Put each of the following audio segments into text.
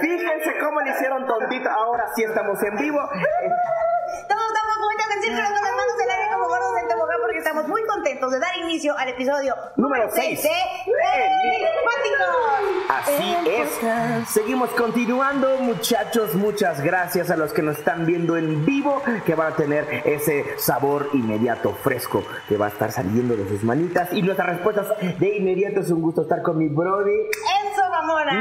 Fíjense cómo le hicieron tontito. Ahora sí estamos en vivo. Todos estamos muy contentos con las manos del aire como gordos del tobogán porque estamos muy contentos de dar inicio al episodio Número seis seis. de Enigmáticos. Así es. Seguimos continuando, muchachos. Muchas gracias a los que nos están viendo en vivo, que van a tener ese sabor inmediato, fresco, que va a estar saliendo de sus manitas. Y nuestras respuestas de inmediato es un gusto estar con mi brody.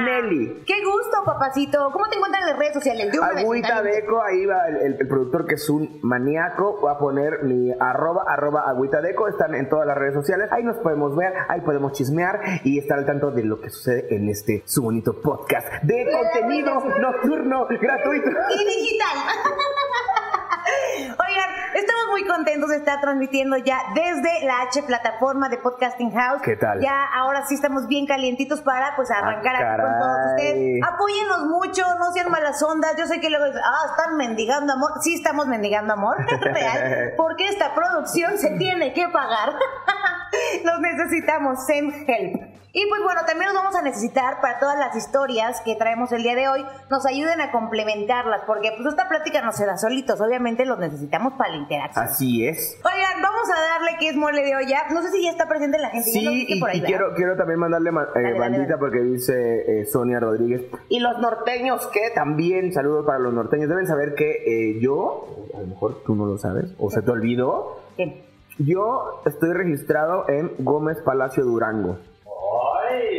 Nelly. Qué gusto, papacito. ¿Cómo te encuentran en las redes sociales? Un Agüita. Deco, ahí va el, el- el productor que es un maníaco. Va a poner mi arroba, arroba agüita deco. Están en todas las redes sociales. Ahí nos podemos ver, ahí podemos chismear y estar al tanto de lo que sucede en este su bonito podcast de contenido nocturno gratuito. y digital. Oigan, estamos muy contentos de estar transmitiendo ya desde la H plataforma de Podcasting House. ¿Qué tal? Ya ahora sí estamos bien calientitos para pues arrancar Ah, aquí con todos ustedes. Apóyennos mucho, no sean malas ondas. Yo sé que luego dicen, ah, están mendigando amor. Sí estamos mendigando amor, real. Porque esta producción se tiene que pagar. Los necesitamos, send help. Y pues bueno, también los vamos a necesitar para todas las historias que traemos el día de hoy, nos ayuden a complementarlas, porque pues esta plática no se da solitos, obviamente los necesitamos para la interacción. Así es. Oigan, vamos a darle que es mole de olla. No sé si ya está presente la gente. Sí, y, por ahí, y quiero, quiero también mandarle ma- eh, Dale, dale, bandita dale. porque dice eh, Sonia Rodríguez. Y los norteños, que también, saludos para los norteños. Deben saber que eh, yo, a lo mejor tú no lo sabes, o se te olvidó, ¿Qué? yo estoy registrado en Gómez Palacio Durango.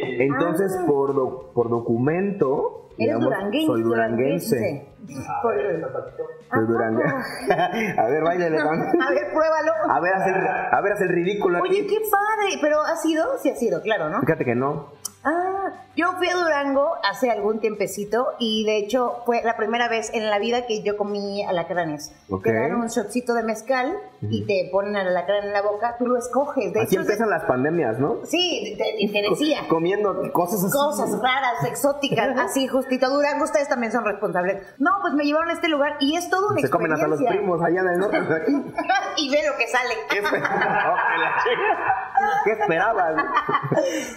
Entonces, Ah. por, do- por documento, Eres digamos, duranguense. soy duranguense. Soy duranguense. a ver, váyale, A ver, pruébalo. A ver, haz el, a ver, haz el ridículo Oye, aquí. qué padre. Pero ¿ha sido? Sí ha sido, claro, ¿no? Fíjate que no. Ah, yo fui a Durango hace algún tiempecito y de hecho fue la primera vez en la vida que yo comí alacranes. Ok. Te dan un shotcito de mezcal y te ponen el alacrán en la boca, tú lo escoges. De Así hecho, empiezan las pandemias, ¿no? sí, te, te decía. Comiendo cosas así. Cosas raras, exóticas, así justito. Durango, ustedes también son responsables. No, pues me llevaron a este lugar y es todo una Se comen hasta los experiencia. primos allá en el norte. y ve lo que sale. ¿Qué? ¿Qué esperabas?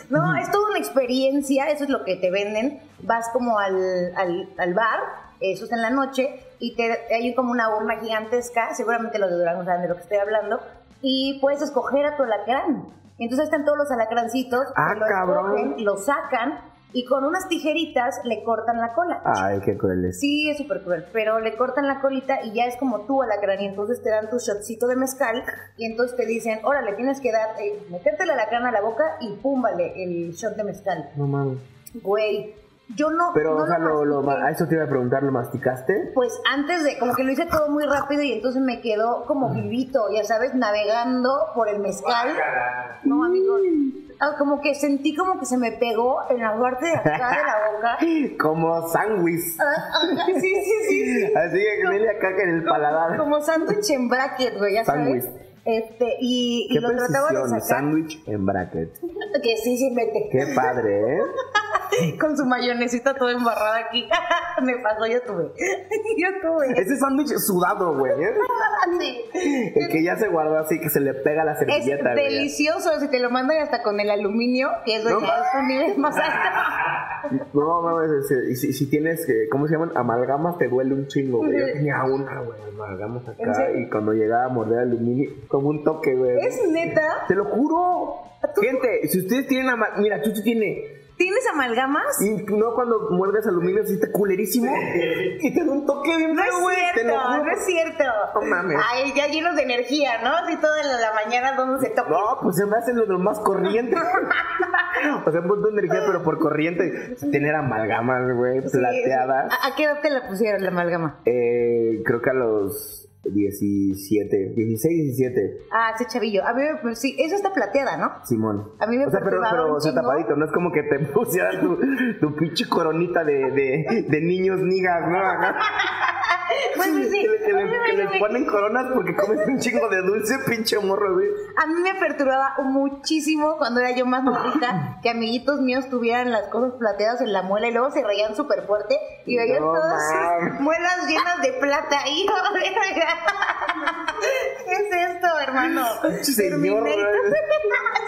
No, es toda una experiencia, eso es lo que te venden. Vas como al, al, al bar, eso es en la noche, y te, hay como una urna gigantesca, seguramente los de Durango saben de lo que estoy hablando, y puedes escoger a tu alacrán. Entonces están todos los alacrancitos, Ah, lo cabrón. escogen, lo sacan, y con unas tijeritas le cortan la cola. Ay, qué cruel es. Sí, es súper cruel, pero le cortan la colita y ya es como tú alacrán y entonces te dan tu shotcito de mezcal y entonces te dicen, órale, tienes que dar, eh, meterte el alacrán a la boca y púmbale el shot de mezcal. No mames. Güey, yo no... Pero, no o sea, lo, lo, a eso te iba a preguntar, ¿lo masticaste? Pues antes de, como que lo hice todo muy rápido y entonces me quedó como vivito, ya sabes, navegando por el mezcal. No, amigo. Ah, Como que sentí como que se me pegó en la parte de acá de la boca. Como sándwich. Ah, sí, sí, sí, sí. Así que Nelia caca en el paladar. Como sándwich en bracket, güey, ya sabes. Este, y, y Qué lo trataba de sacar. sándwich en bracket. Que sí, sí, mete. Qué padre, ¿eh? Con su mayonesita toda embarrada aquí. Me pasó, yo tuve. Yo tuve. Ese sándwich sudado, güey. ¿eh? Sí. El que ya se guardó así que se le pega la Es servilleta, güey. delicioso si te lo mandan hasta con el aluminio, que es, No ya es un nivel más alto. No mames, y si, si tienes, que, ¿cómo se llaman? Amalgamas, te duele un chingo, güey. Yo tenía una, güey, amalgamas ¿En acá. Y cuando llegaba a morder aluminio, como un toque, güey. ¿Es neta? Te lo juro. Gente, si ustedes tienen amal... Mira, Chuchi tiene. ¿Tienes amalgamas? Y no cuando muerdes aluminio, así está culerísimo. Y te da un toque bien No es cierto, no es cierto. No mames. Ay, ya llenos de energía, ¿no? Así toda la, la mañana donde se toca. No, pues se me hace lo más corriente. o sea, un punto de energía, pero por corriente. Tener amalgamas, güey, Sí, plateadas. ¿A, a qué edad te la pusieron la amalgama? Eh, creo que a los 17, 16, 17, Ah, ese chavillo. A mí me, pues, sí, eso está plateada, ¿no? Simón. A mí me o sea, pero, pero o sea, tapadito, no es como que te pusieras tu, tu pinche coronita de, de, de niños nigas, ¿no? Pues sí, sí. Que, le- que le- que ponen coronas porque comes un chingo de dulce, pinche morro, güey. A mí me perturbaba muchísimo cuando era yo más morrita que amiguitos míos tuvieran las cosas plateadas en la muela y luego se reían súper fuerte y veían No todas sus muelas llenas de plata ahí. hermano. Señor.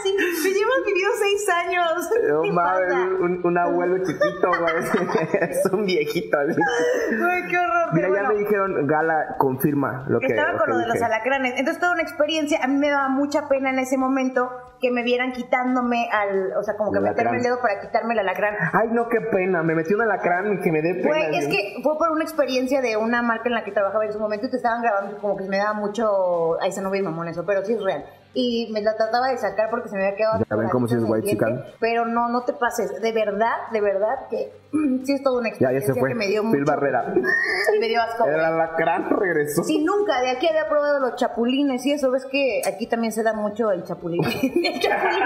sí, me llevas vivido seis años. No ¿Qué mames, un, un abuelo chiquito, güey. es un viejito. Güey, qué horror. Mira, pero ya bueno. Me dijeron, Gala, confirma lo que. Estaba lo con que lo de los alacranes. Entonces, toda una experiencia. A mí me daba mucha pena en ese momento que me vieran quitándome al. O sea, como que El meterme alacrán. el dedo para quitarme el alacrán. Ay, no, qué pena. Me metí un alacrán y que me dé pena. Güey, es que fue por una experiencia de una marca en la que trabajaba en su momento y te estaban grabando como que me daba mucho... Ahí se no ve mamón eso, pero sí es real. Y me la trataba de sacar porque se me había quedado... Ya ven cómo si es white chican. Pero no, no te pases. De verdad, de verdad que sí es toda una Ya, ya experiencia se fue. que me dio Phil mucho... Barrera. Me dio asco. El alacrán regresó. Si nunca de aquí había probado los chapulines y eso, ves que aquí también se da mucho el chapulín. el chapulín.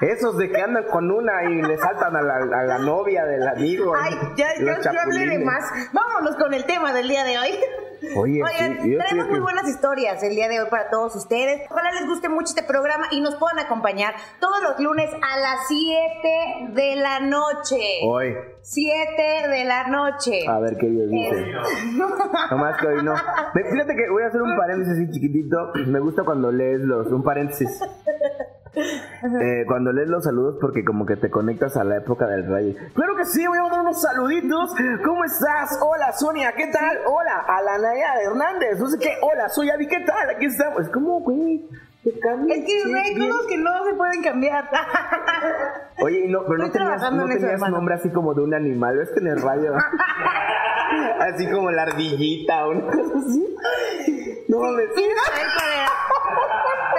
Esos de que andan con una y le saltan a la, a la novia del amigo. Ay, ya, ya, ya hablé de más. Vámonos con el tema del día de hoy. Oye, Oigan, sí, yo tenemos muy que- buenas historias el día de hoy para todos ustedes. Ojalá les guste mucho este programa y nos puedan acompañar todos los lunes a las 7 de la noche. Hoy. 7 de la noche. A ver qué Dios dice. Nomás que hoy no. Fíjate que voy a hacer un paréntesis así chiquitito. Me gusta cuando lees los. Un paréntesis. Eh, cuando lees los saludos porque como que te conectas a la época del rey. Claro que sí, voy a mandar unos saluditos. ¿Cómo estás? Hola Sonia, ¿qué tal? Hola, a la Naya Hernández. No sé qué. Hola, soy Abby, ¿qué tal? Aquí estamos. Es como, güey. te cambias, Es que hay cosas que no se pueden cambiar. Oye, no, pero no tenías, no tenías nombre así como de un animal, ¿ves que en el radio? así como la ardillita o una cosa así. No mames.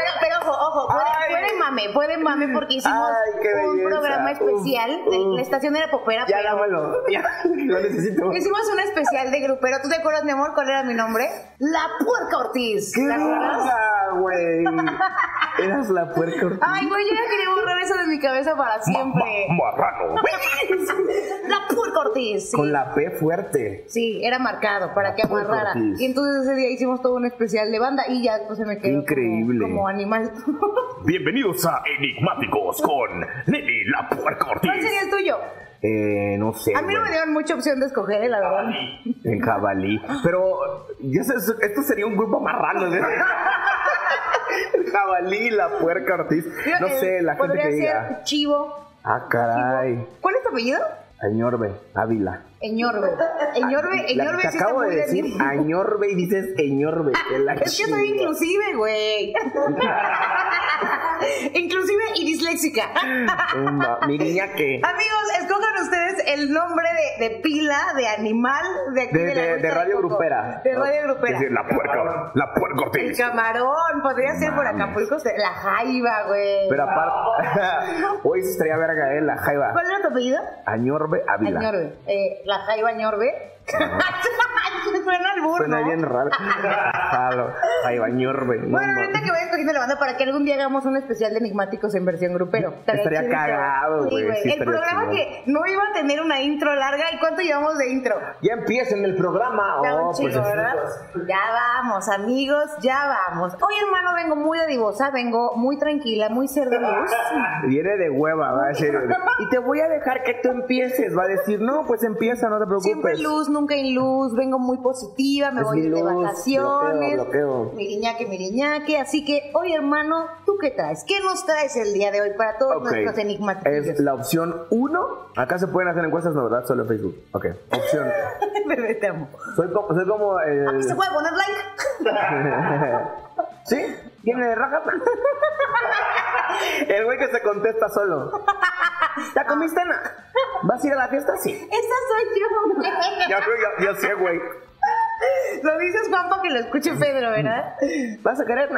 Pero, pero ojo, ojo, puede, Ay. puede mame, puede mame porque hicimos Ay, un programa especial de uf. la estación era popera. Ya dámelo. Ya, lo necesito. Hicimos un especial de grupero. ¿Tú te acuerdas, mi amor, cuál era mi nombre? La Puerca Ortiz. ¡Qué ¿Te acuerdas? risa, güey! Eras la puerca Ortiz. Ay, güey, yo ya quería borrar eso de mi cabeza para siempre. Marrano. La Puerca Ortiz. Sí. Con la P fuerte. Sí, era marcado para La que amarrara. Y entonces ese día hicimos todo un especial de banda y ya pues, se me quedó como- Increíble. Como, animal. Bienvenidos a Enigmáticos con Nelly la Puerca ¿Cuál Ortiz. sería el tuyo? Eh, no sé. A mí no me dieron mucha opción de escoger, eh, la verdad. El jabalí. Pero, ya sé, esto sería un grupo marrano. ¿sí? El jabalí, la puerca Ortiz. No Eh, sé, la gente podría que ser diga. Chivo. Ah, caray. ¿Cuál es tu apellido? Añorbe, Ávila. Eñorbe. Eñorbe, Eñorbe te está acabo muy de decir bien. Añorbe y dices Eñorbe. Es que soy inclusive, güey. inclusive y disléxica. Mi niña que. Amigos, escojan ustedes el nombre de, de pila, de animal, de aquí De- de, la de- Agüita de Radio Coco. Grupera. De Radio Grupera. Es decir, la puerca, la puerca El camarón, podría ser por Acapulco, la jaiba, güey. Pero aparte, hoy se estaría verga, eh, la jaiba. ¿Cuál era tu apellido? Añorbe Ávila. Añorbe. Eh, la jaiba Añorbe. Suena al burro. Suena bien raro. Jalo, jaiba, Añorbe. No, Bueno, no. ahorita que voy escogiendo la banda para que algún día hagamos un especial de enigmáticos en versión grupero. Estaría chidito. cagado, güey, sí el estaría programa chingón. que no iba a tener una intro larga. ¿Y cuánto llevamos de intro? Ya empiecen el programa. Ya Oh, chico, pues, ¿verdad? Ya vamos, amigos, ya vamos. Hoy, hermano, vengo muy adivosa, vengo muy tranquila, muy ser de luz. Viene de hueva, va a decir. Y te voy a dejar que tú empieces. Va a decir, no, pues empieza, no te Siempre preocupes. luz, nunca en luz, vengo muy positiva, me Es voy de luz, vacaciones. bloqueo, bloqueo. Miriñaque, miriñaque. Así que, hoy, hermano, ¿tú qué traes? ¿Qué nos traes el día de hoy para todos Ok. nuestros enigmáticos? Es la opción 1. Acá se pueden hacer encuestas, no, ¿verdad? Solo en Facebook. Ok. Opción. Bebé, te amo. Soy como, soy como el. Aquí se puede poner like. ¿Sí? ¿Tiene raja? el güey que se contesta solo. ¿Ya comiste, Ana? ¿Vas a ir a la fiesta? Sí. Esa soy yo. güey. Ya, ya, ya sé, güey. Lo dices, Juan, para que lo escuche Pedro, ¿verdad? ¿Vas a querer?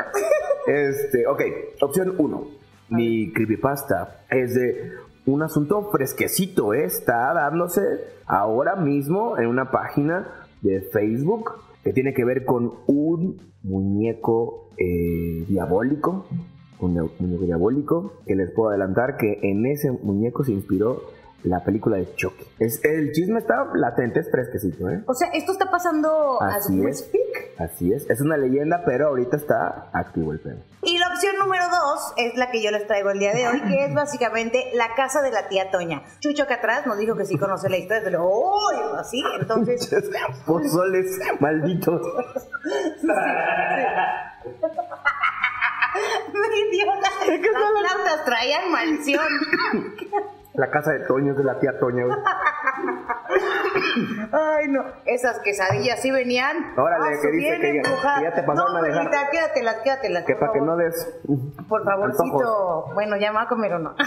Este, ok. Opción 1. Mi creepypasta es de un asunto fresquecito. ¿eh? Está dándose ahora mismo en una página de Facebook que tiene que ver con un muñeco eh, diabólico. Un muñeco diabólico que les puedo adelantar que en ese muñeco se inspiró la película de Chucky. Es, el chisme está latente, es fresquecito, ¿eh? O sea, esto está pasando as Así es. speak. Así es. Es una leyenda, pero ahorita está activo el pedo. Y la opción número dos es la que yo les traigo el día de hoy, que es básicamente la casa de la tía Toña. Chucho acá atrás nos dijo que sí conoce la historia, pero ¡Uy! Así, entonces. Pozoles malditos. Las plantas traían maldición. La casa de Toño es de la tía Toña, güey. Ay, no. Esas quesadillas sí venían. Órale, Ah, que dice que ya- que ya te pasaron no, a dejar. Juanita, quédatelas, quédatelas. Que para que no des. Por favorcito. Bueno, ya me va a comer o no.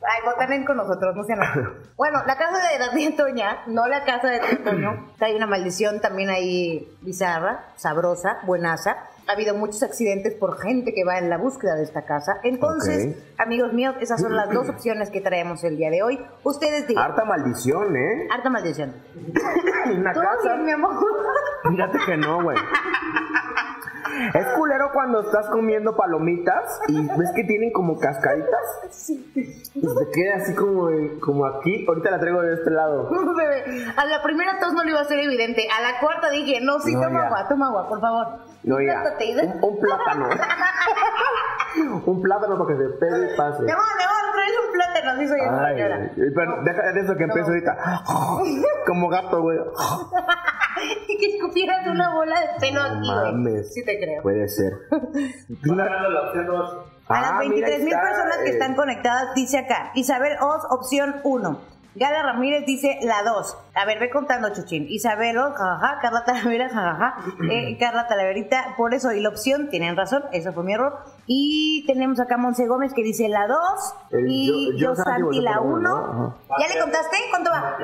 Ay, votan con nosotros, no sean así. Bueno, la casa de la tía Toña, no la casa de Toño. Hay una maldición también ahí bizarra, sabrosa, buenaza. Ha habido muchos accidentes por gente que va en la búsqueda de esta casa. Entonces, amigos míos, esas son las dos opciones que traemos el día de hoy. Ustedes digan. Harta maldición, ¿eh? Harta maldición. Una Todo casa. bien, mi amor. Fíjate que no, güey. Es culero cuando estás comiendo palomitas y ves que tienen como cascaditas. Y te queda así como, como aquí. Ahorita la traigo de este lado. Bebé, a la primera tos no le iba a ser evidente. A la cuarta dije, no, sí, No, toma ya. agua, toma agua, por favor. No, ya. Un, un plátano. un plátano para que se pegue y pase. Mi amor, traes un plátano, así soy Ay, señora. pero deja de eso que empieza ahorita. Como gato, güey. Y que escupieras una bola de pelo aquí, güey. Mames. Sí te creo. Puede ser. A las Ah, mira, 23 mil personas que eh, están conectadas, dice acá. Isabel Oz, opción 1. Gala Ramírez dice la 2. A ver, ve contando, Chuchín. Isabel Oz, jajaja. Carla Talavera, jajaja. Eh, Carla Talaverita, por eso. Y la opción, tienen razón, eso fue mi error. Y tenemos acá a Monse Gómez que dice la 2. El Y yo- yo yo Santi la por uno, 1. ¿no? ¿Ya le contaste? ¿Cuánto va?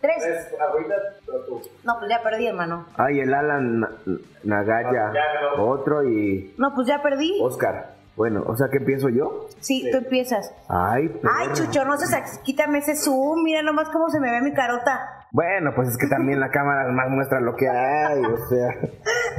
¿Tres? No, pues ya perdí, hermano. Ay, el Alan Na- Nagaya. Otro y No, pues ya perdí. Oscar. Bueno, o sea que empiezo yo. Sí, tú empiezas. Ay, perro. Ay, Chucho, no seas, quítame ese zoom. Mira nomás cómo se me ve mi carota. Bueno, pues es que también la cámara más muestra lo que hay, o sea.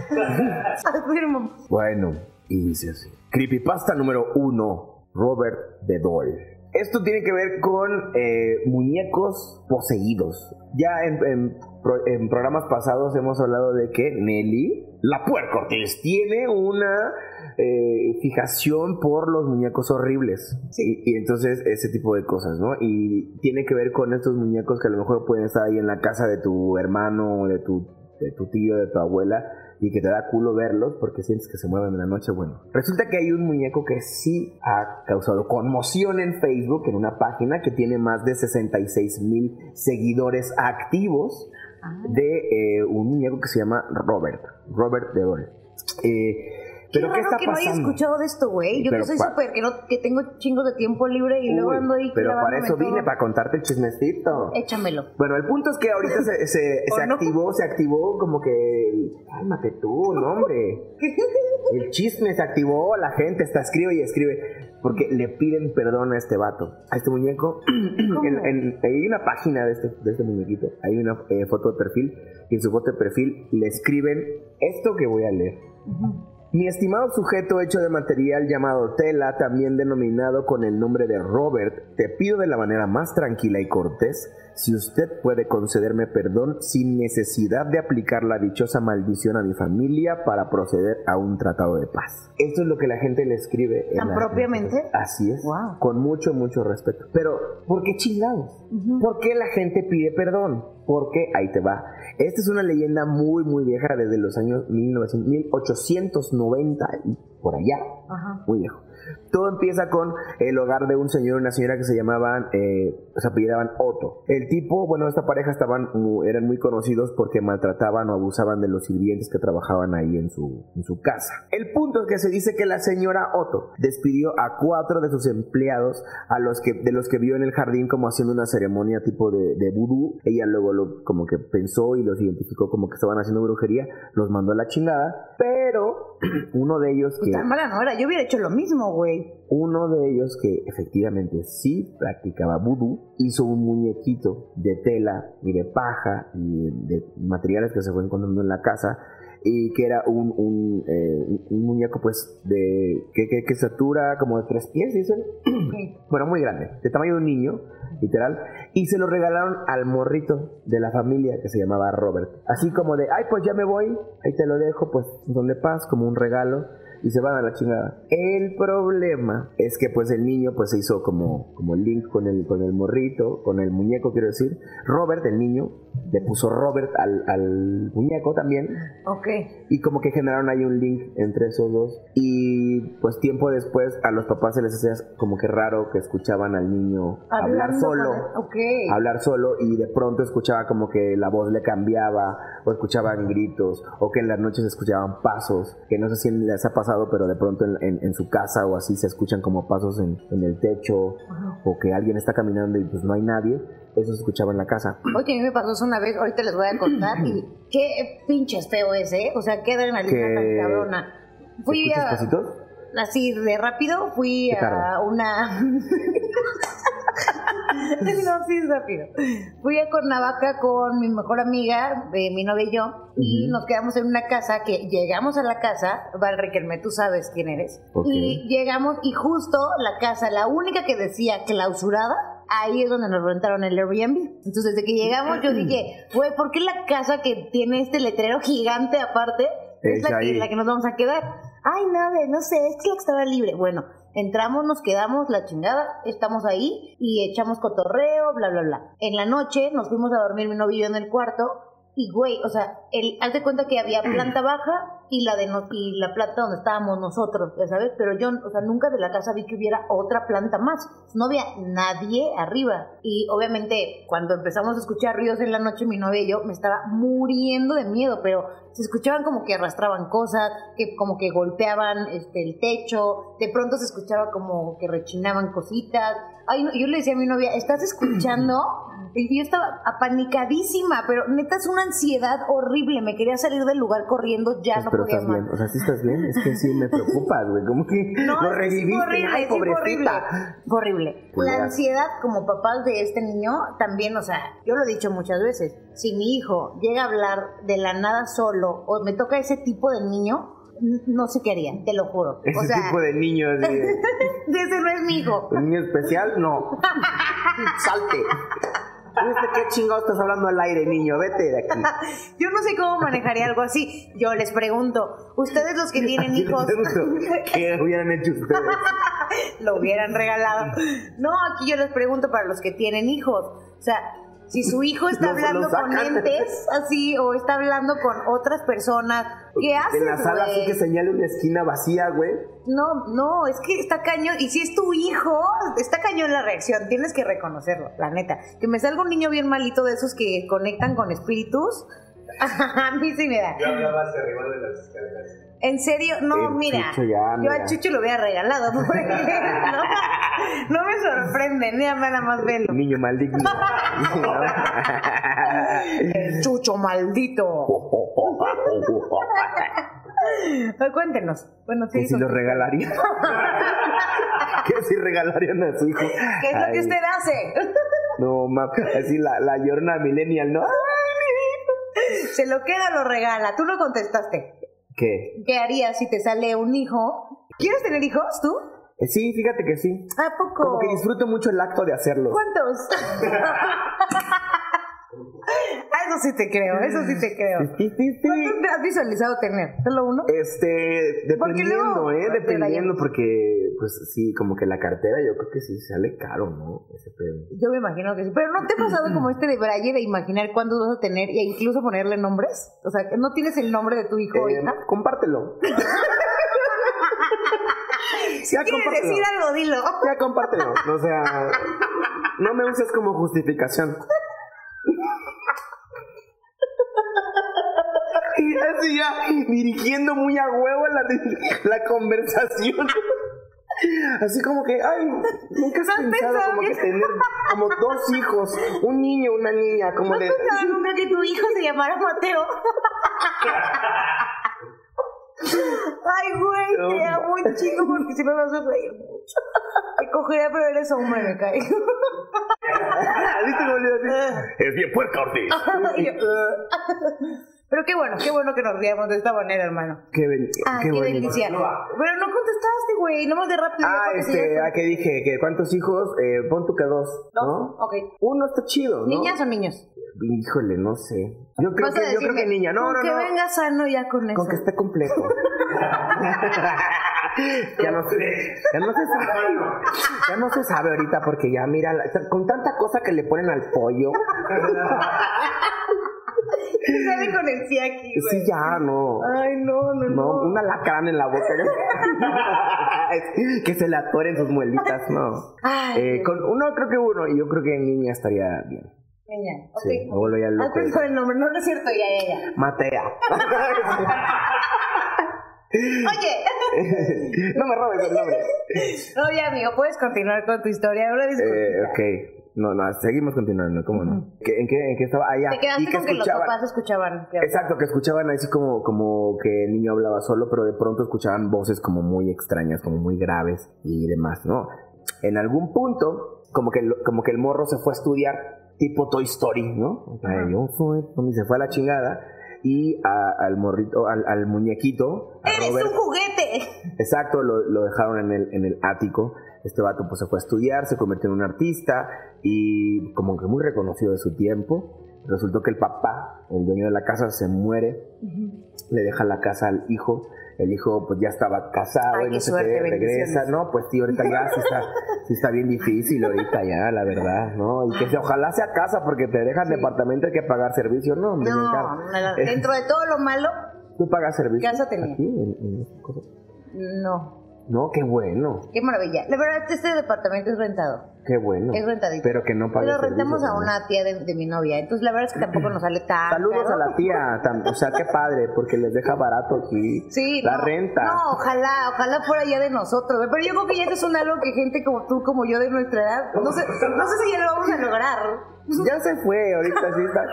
Bueno, y dice así. Creepypasta número uno, Robert de Dole. Esto tiene que ver con eh, muñecos poseídos. Ya en, en pro- en programas pasados hemos hablado de que Nelly, la puerca Ortiz, tiene una eh, fijación por los muñecos horribles. Y, y entonces ese tipo de cosas, ¿no? Y tiene que ver con estos muñecos que a lo mejor pueden estar ahí en la casa de tu hermano, de tu, de tu tío, de tu abuela, y que te da culo verlos porque sientes que se mueven en la noche. Bueno, resulta que hay un muñeco que sí ha causado conmoción en Facebook, en una página que tiene más de 66 mil seguidores activos de eh, un muñeco que se llama Robert, Robert de. Eh, pero Qué ¿qué está que no haya pasando? escuchado de esto, güey. Yo Pero que soy súper, que, no, que tengo chingos de tiempo libre y luego Uy, ando ahí pero para eso todo. vine, para contarte el chismecito. Échamelo. Bueno, el punto es que ahorita se, se, ¿O se no? activó, se activó como que... Cálmate tú, no hombre. El chisme se activó, la gente está escribe y escribe porque le piden perdón a este vato, a este muñeco. En- en- hay una página de este, de este muñequito, hay una eh, foto de perfil y en su foto de perfil le escriben esto que voy a leer. Mi estimado sujeto hecho de material llamado tela, también denominado con el nombre de Robert, te pido de la manera más tranquila y cortés si usted puede concederme perdón sin necesidad de aplicar la dichosa maldición a mi familia para proceder a un tratado de paz. Esto es lo que la gente le escribe. en ¿Tan la- propiamente? Así es. Wow. Con mucho, mucho respeto. Pero, ¿por qué chingados? ¿Por qué la gente pide perdón? Porque, ahí te va. Esta es una leyenda muy, muy vieja desde los años 1900, 1890 y por allá. Ajá. Muy viejo. Todo empieza con el hogar de un señor y una señora que se llamaban, eh, se apellidaban Otto. El tipo, bueno, esta pareja estaban, eran muy conocidos porque maltrataban o abusaban de los sirvientes que trabajaban ahí en su, casa. El punto es que se dice que la señora Otto despidió a cuatro de sus empleados a los que, de los que vio en el jardín como haciendo una ceremonia tipo de, de vudú. Ella luego lo, como que pensó y los identificó como que estaban haciendo brujería, los mandó a la chingada, pero uno de ellos que... Tan mala no era. Yo hubiera hecho lo mismo, güey. Uno de ellos que efectivamente sí practicaba vudú hizo un muñequito de tela y de paja y de materiales que se fue encontrando en la casa y que era un, un, eh, un- muñeco pues de que, que, que estatura como de tres pies dicen bueno muy grande de tamaño de un niño literal. Y se lo regalaron al morrito de la familia que se llamaba Robert. Así como de ay pues ya me voy ahí te lo dejo pues donde paz como un regalo y se van a la chingada. El problema es que pues el niño pues se hizo como, como link con el, con el morrito, con el muñeco quiero decir. Robert, el niño, le puso Robert al, al muñeco también. Ok. Y como que generaron ahí un link entre esos dos. Y pues tiempo después a los papás se les hacía como que raro que escuchaban al niño hablar Hablando solo. con- Ok. Hablar solo y de pronto escuchaba como que la voz le cambiaba o escuchaban gritos o que en las noches escuchaban pasos que no sé si les ha pasado pero de pronto en, en- en su casa o así se escuchan como pasos en, en el techo o que alguien está caminando y pues no hay nadie eso se escuchaba en la casa Oye, a mí me pasó eso una vez, ahorita les voy a contar. y qué pinches feo es, ¿eh? O sea, qué adrenalina tan cabrona. Fui ¿Escuchas a. pasitos? Así de rápido, fui ¿Qué a una. no, sí, rápido. Fui a Cuernavaca con mi mejor amiga, eh, mi novia y yo, y nos quedamos en una casa que llegamos a la casa, Val Riquelme, tú sabes quién eres. Ok. Y llegamos, y justo la casa, la única que decía clausurada, ahí es donde nos rentaron el Airbnb. Entonces, desde que llegamos, yo dije, güey, ¿por qué la casa que tiene este letrero gigante aparte es Es la que, ahí. la que nos vamos a quedar? Ay, nada, no sé, es que la que estaba libre. Bueno, entramos, nos quedamos, la chingada, estamos ahí y echamos cotorreo, bla, bla, bla. En la noche nos fuimos a dormir mi novio en el cuarto. Y güey, o sea, el, haz de cuenta que había planta baja y la de no- y la planta donde estábamos nosotros, ya sabes, pero yo, o sea, nunca de la casa vi que hubiera otra planta más. No había nadie arriba. Y obviamente, cuando empezamos a escuchar ruidos en la noche, mi novia y yo me estaba muriendo de miedo, pero se escuchaban como que arrastraban cosas, que como que golpeaban este, el techo, de pronto se escuchaba como que rechinaban cositas. Ay, yo le decía a mi novia, ¿estás escuchando? Y yo estaba apanicadísima, pero neta es una ansiedad horrible. Me quería salir del lugar corriendo, ya no pero estás bien o sea si estás bien es que sí me preocupas güey como que No, lo sí reviviste horrible, ay sí horrible. pobrecita Fue horrible. Pues la ansiedad como papás de este niño también, o sea, yo lo he dicho muchas veces, si mi hijo llega a hablar de la nada solo o me toca ese tipo de niño, no sé qué haría, te lo juro. ese o sea, tipo de niños de, ese no es mi hijo. un niño especial no salte ¿Viste qué chingado estás hablando al aire, niño? Vete de aquí. Yo no sé cómo manejaría algo así. Yo les pregunto, ustedes los que tienen hijos, ¿Qué hubieran hecho ustedes? lo hubieran regalado. No, aquí yo les pregunto para los que tienen hijos. O sea, si su hijo está Los- hablando los con entes así o está hablando con otras personas, ¿qué haces, En la sala así que señale una esquina vacía, güey. No, no, es que está cañón. Y si es tu hijo, está cañón la reacción. Tienes que reconocerlo, la neta. Que me salga un niño bien malito de esos que conectan con espíritus. A mí sí me da. Yo hablaba hacia arriba de las escaleras. En serio, no, El mira. Chucho ya, yo mira. a Chucho lo hubiera regalado. porque no, no me sorprende, ni a nada más verlo. Niño maligno. El Chucho maldito. Cuéntenos. Bueno, sí, que si hijo. lo regalarían. que si regalarían a su hijo. ¿Qué es lo que usted hace? No, ma, así la, la llorona millennial, ¿no? Se lo queda, lo regala. Tú no contestaste. ¿Qué? ¿Qué harías si te sale un hijo? ¿Quieres tener hijos tú? Eh, Sí, fíjate que sí. ¿A poco? Como que disfruto mucho el acto de hacerlo. ¿Cuántos? Ah, eso sí te creo, eso sí te creo. Sí, sí, sí. ¿Cuántos te has visualizado tener? ¿Solo uno? Este, dependiendo, ¿eh? Dependiendo, porque, pues sí, como que la cartera yo creo que sí sale caro, ¿no? Ese pedo. Yo me imagino que sí. Pero ¿no te ha pasado como este de Braille de imaginar cuántos vas a tener e incluso ponerle nombres? O sea, no tienes el nombre de tu hijo o Eh, hija. compártelo. Si ya, quieres decir algo, dilo. Ya compártelo. O sea, no me uses como justificación. Y así ya dirigiendo muy a huevo la, la conversación. Así como que, ay, nunca has ¿No has pensado pensado como que tener como dos hijos, un niño, una niña, como ¿No de... pensado nunca que tu hijo se llamara Mateo? Ay, güey, te No. amo un chico porque si me vas a reír mucho. Te cogería, pero eres hombre, me cae. ¿Viste cómo le decir? Es bien puerca, Ortiz. Pero qué bueno, qué bueno que nos riamos de esta manera, hermano. Qué, ben- Ah, qué qué, delicia. Pero no contestaste, güey, nomás de rápido. Ah, este, ya- ¿a qué dije? que ¿Cuántos hijos? Eh, pon tú que dos, Dos, ¿no? ok. Uno está chido, ¿no? ¿Niñas o niños? Híjole, no sé. Yo creo, que, yo creo que niña. No, con no, que no. venga sano ya con eso. Con que esté completo. ya, no, ya no se sabe. Ya no se sabe ahorita porque ya mira, con tanta cosa que le ponen al pollo. Sale con el fiaki, güey. Sí, ya, no. Ay, no, no, no. No, una lacrán en la boca. que se le atoren sus muelitas, no. Ay, Eh, con uno, creo que uno, y yo creo que niña estaría bien. niña. Ok. Sí, vuelvo ya loco. Antes con el nombre, no, no es cierto, ya, ya, ya. Matea. Oye, no me robes el nombre. no, ya, amigo, puedes continuar con tu historia. Ahora disculpa. Eh, ok. No, no, seguimos continuando, ¿cómo no? ¿Qué- ¿En qué, en qué estaba? Ah, ya. Te quedaste Y que con que los escuchaban- papás escuchaban. Exacto, que escuchaban así como, como que el niño hablaba solo, pero de pronto escuchaban voces como muy extrañas, como muy graves y demás, ¿no? En algún punto, como que, el- como que el morro se fue a estudiar tipo Toy Story, ¿no? O sea, yo soy, se fue a la chingada y a- al morrito, al, al muñequito, a ¡Eres Robert, un juguete! Exacto, lo, lo dejaron en el, en el ático. Este vato pues se fue a estudiar, se convirtió en un artista y como que muy reconocido de su tiempo. Resultó que el papá, el dueño de la casa, se muere, le deja la casa al hijo. El hijo pues ya estaba casado Ay, y no sé qué, regresa. No, pues sí, ahorita ya sí está, sí está bien difícil ahorita ya, la verdad, ¿no? Y que se, ojalá sea casa porque te dejan departamento hay que pagar servicio, ¿no? No, nada, dentro de todo lo malo, ¿Tú pagas servicio? Casa tenía. Aquí, en- en no. No, qué bueno, Qué maravilla. La verdad, este departamento es rentado. Qué bueno. Es rentadito. Pero que no pague Pero rentamos servicios, a una tía de, de mi novia. Entonces, la verdad es que tampoco nos sale tan. Saludos caro. a la tía, tam- o sea, qué padre, porque les deja barato aquí Sí, la no, renta. No, ojalá, ojalá fuera ya de nosotros. güey. Pero yo creo que ya eso es un algo que gente como tú, como yo de nuestra edad, no sé, no sé si ya lo vamos a lograr. Ya se fue, ahorita sí está.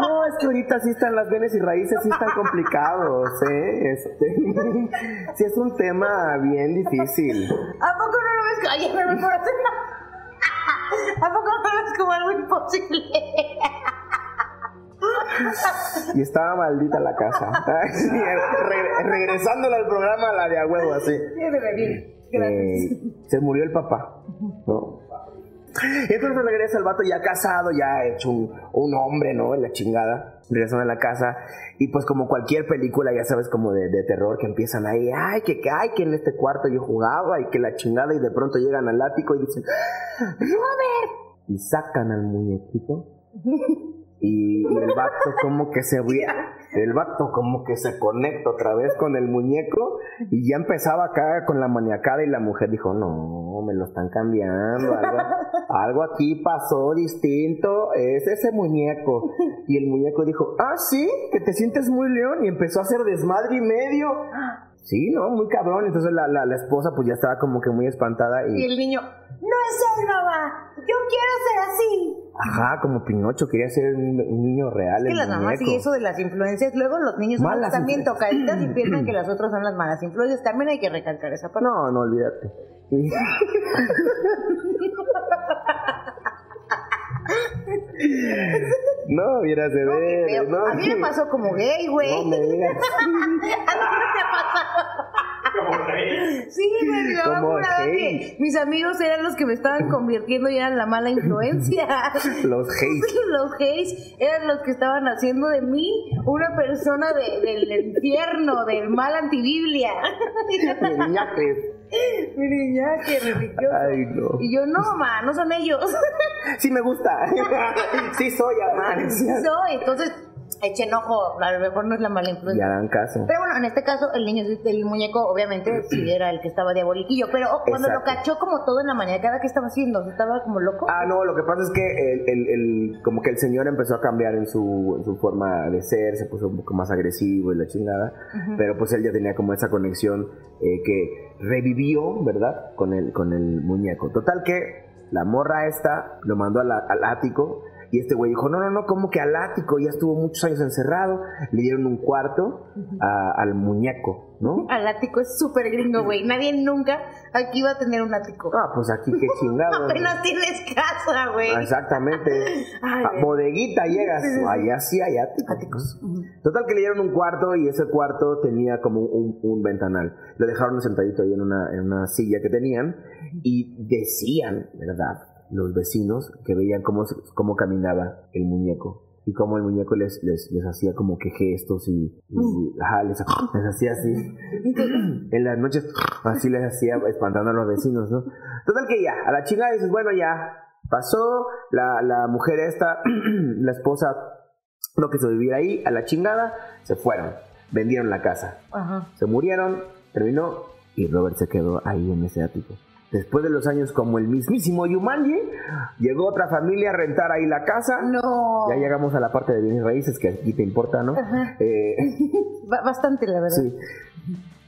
No, es que ahorita sí están las bienes y raíces, sí están complicados, ¿eh? Este, sí es un tema bien difícil. ¿A poco no lo ves? Ay, me por hacer ¿A poco no ves como algo imposible? Y estaba maldita la casa. Sí, re- regresándole al programa, la de a huevo, así. Eh, se murió el papá, entonces regresa el vato ya casado, ya hecho un, hombre, ¿no? En la chingada. Regresan a la casa y pues como cualquier película, ya sabes, como de, terror, que empiezan ahí, ay, que, que, ay, que en este cuarto yo jugaba y que la chingada y de pronto llegan al ático y dicen, ¡Robert! Y sacan al muñequito y, el vato como que se el vato como que se conecta otra vez con el muñeco y ya empezaba acá con la maniacada y la mujer dijo no me lo están cambiando algo, algo aquí pasó distinto es ese muñeco y el muñeco dijo ah sí que te sientes muy león y empezó a hacer desmadre y medio. Sí no muy cabrón. Entonces la, la, la esposa pues ya estaba como que muy espantada Y y el niño, no es él, mamá. Yo quiero ser así. ajá como Pinocho quería ser un, un niño real Es que las mamás y eso de las influencias, luego los niños Malas están bien influencias. tocaditas y piensan que las otras son las malas influencias. También hay que recalcar esa parte. No, no, olvídate. no, vieras de No, ver. No, a mí me pasó como gay, güey. No me digas. ¿A ti no te ha pasado? Como rey. Sí, güey, mi mamá Como juraba gay. que mis amigos eran los que me estaban convirtiendo y eran la mala influencia. Los hate. los gays eran los que estaban haciendo de mí una persona de- del infierno, del mal antibiblia. Niñates. Mi niña, qué religioso. Ay, no. Y yo, no, mamá, no son ellos. Sí me gusta. sí soy Amancia. Soy, entonces, echen ojo, a lo mejor no es la mala Y influencia. hagan caso. Pero bueno, en este caso, el niño, el muñeco, obviamente, sí era el que estaba diaboliquillo. Pero oh, cuando lo cachó como todo en la maniacada, ¿qué estaba haciendo? ¿Estaba como loco? Ah, no, lo que pasa es que el, el- el- como que el señor empezó a cambiar en su, en su forma de ser, se puso un poco más agresivo y la chingada, pero pues él ya tenía como esa conexión eh, que revivió, ¿verdad? Con el, con el muñeco. Total que la morra esta lo mandó a la- al ático y este güey dijo, no, no, no, como que al ático, ya estuvo muchos años encerrado, le dieron un cuarto a- al muñeco, ¿no? Al ático es súper gringo, güey. Nadie nunca aquí va a tener un ático. Ah, pues aquí qué chingado. Apenas tienes casa, güey. Exactamente. Ay, A güey. bodeguita llegas. Allá sí hay áticos. Total que le dieron un cuarto y ese cuarto tenía como un, un ventanal. Lo dejaron sentadito ahí en una, en una silla que tenían y decían, ¿verdad? Los vecinos que veían cómo, se- cómo caminaba el muñeco y cómo el muñeco les, les, les hacía como que gestos y, y- ajá, les, les hacía así. en las noches así les hacía espantando a los vecinos, ¿no? Total que ya, a la chingada dices, bueno, ya pasó, la, la mujer esta, la esposa No quiso vivir ahí, a la chingada, se fueron. Vendieron la casa. Ajá. Se murieron, terminó y Robert se quedó ahí en ese ático. Después de los años como el mismísimo Yumanji, llegó otra familia a rentar ahí la casa. No. Ya llegamos a la parte de bienes raíces que aquí te importa, ¿no? Ajá. Eh, Ba- Bastante, la verdad. sí.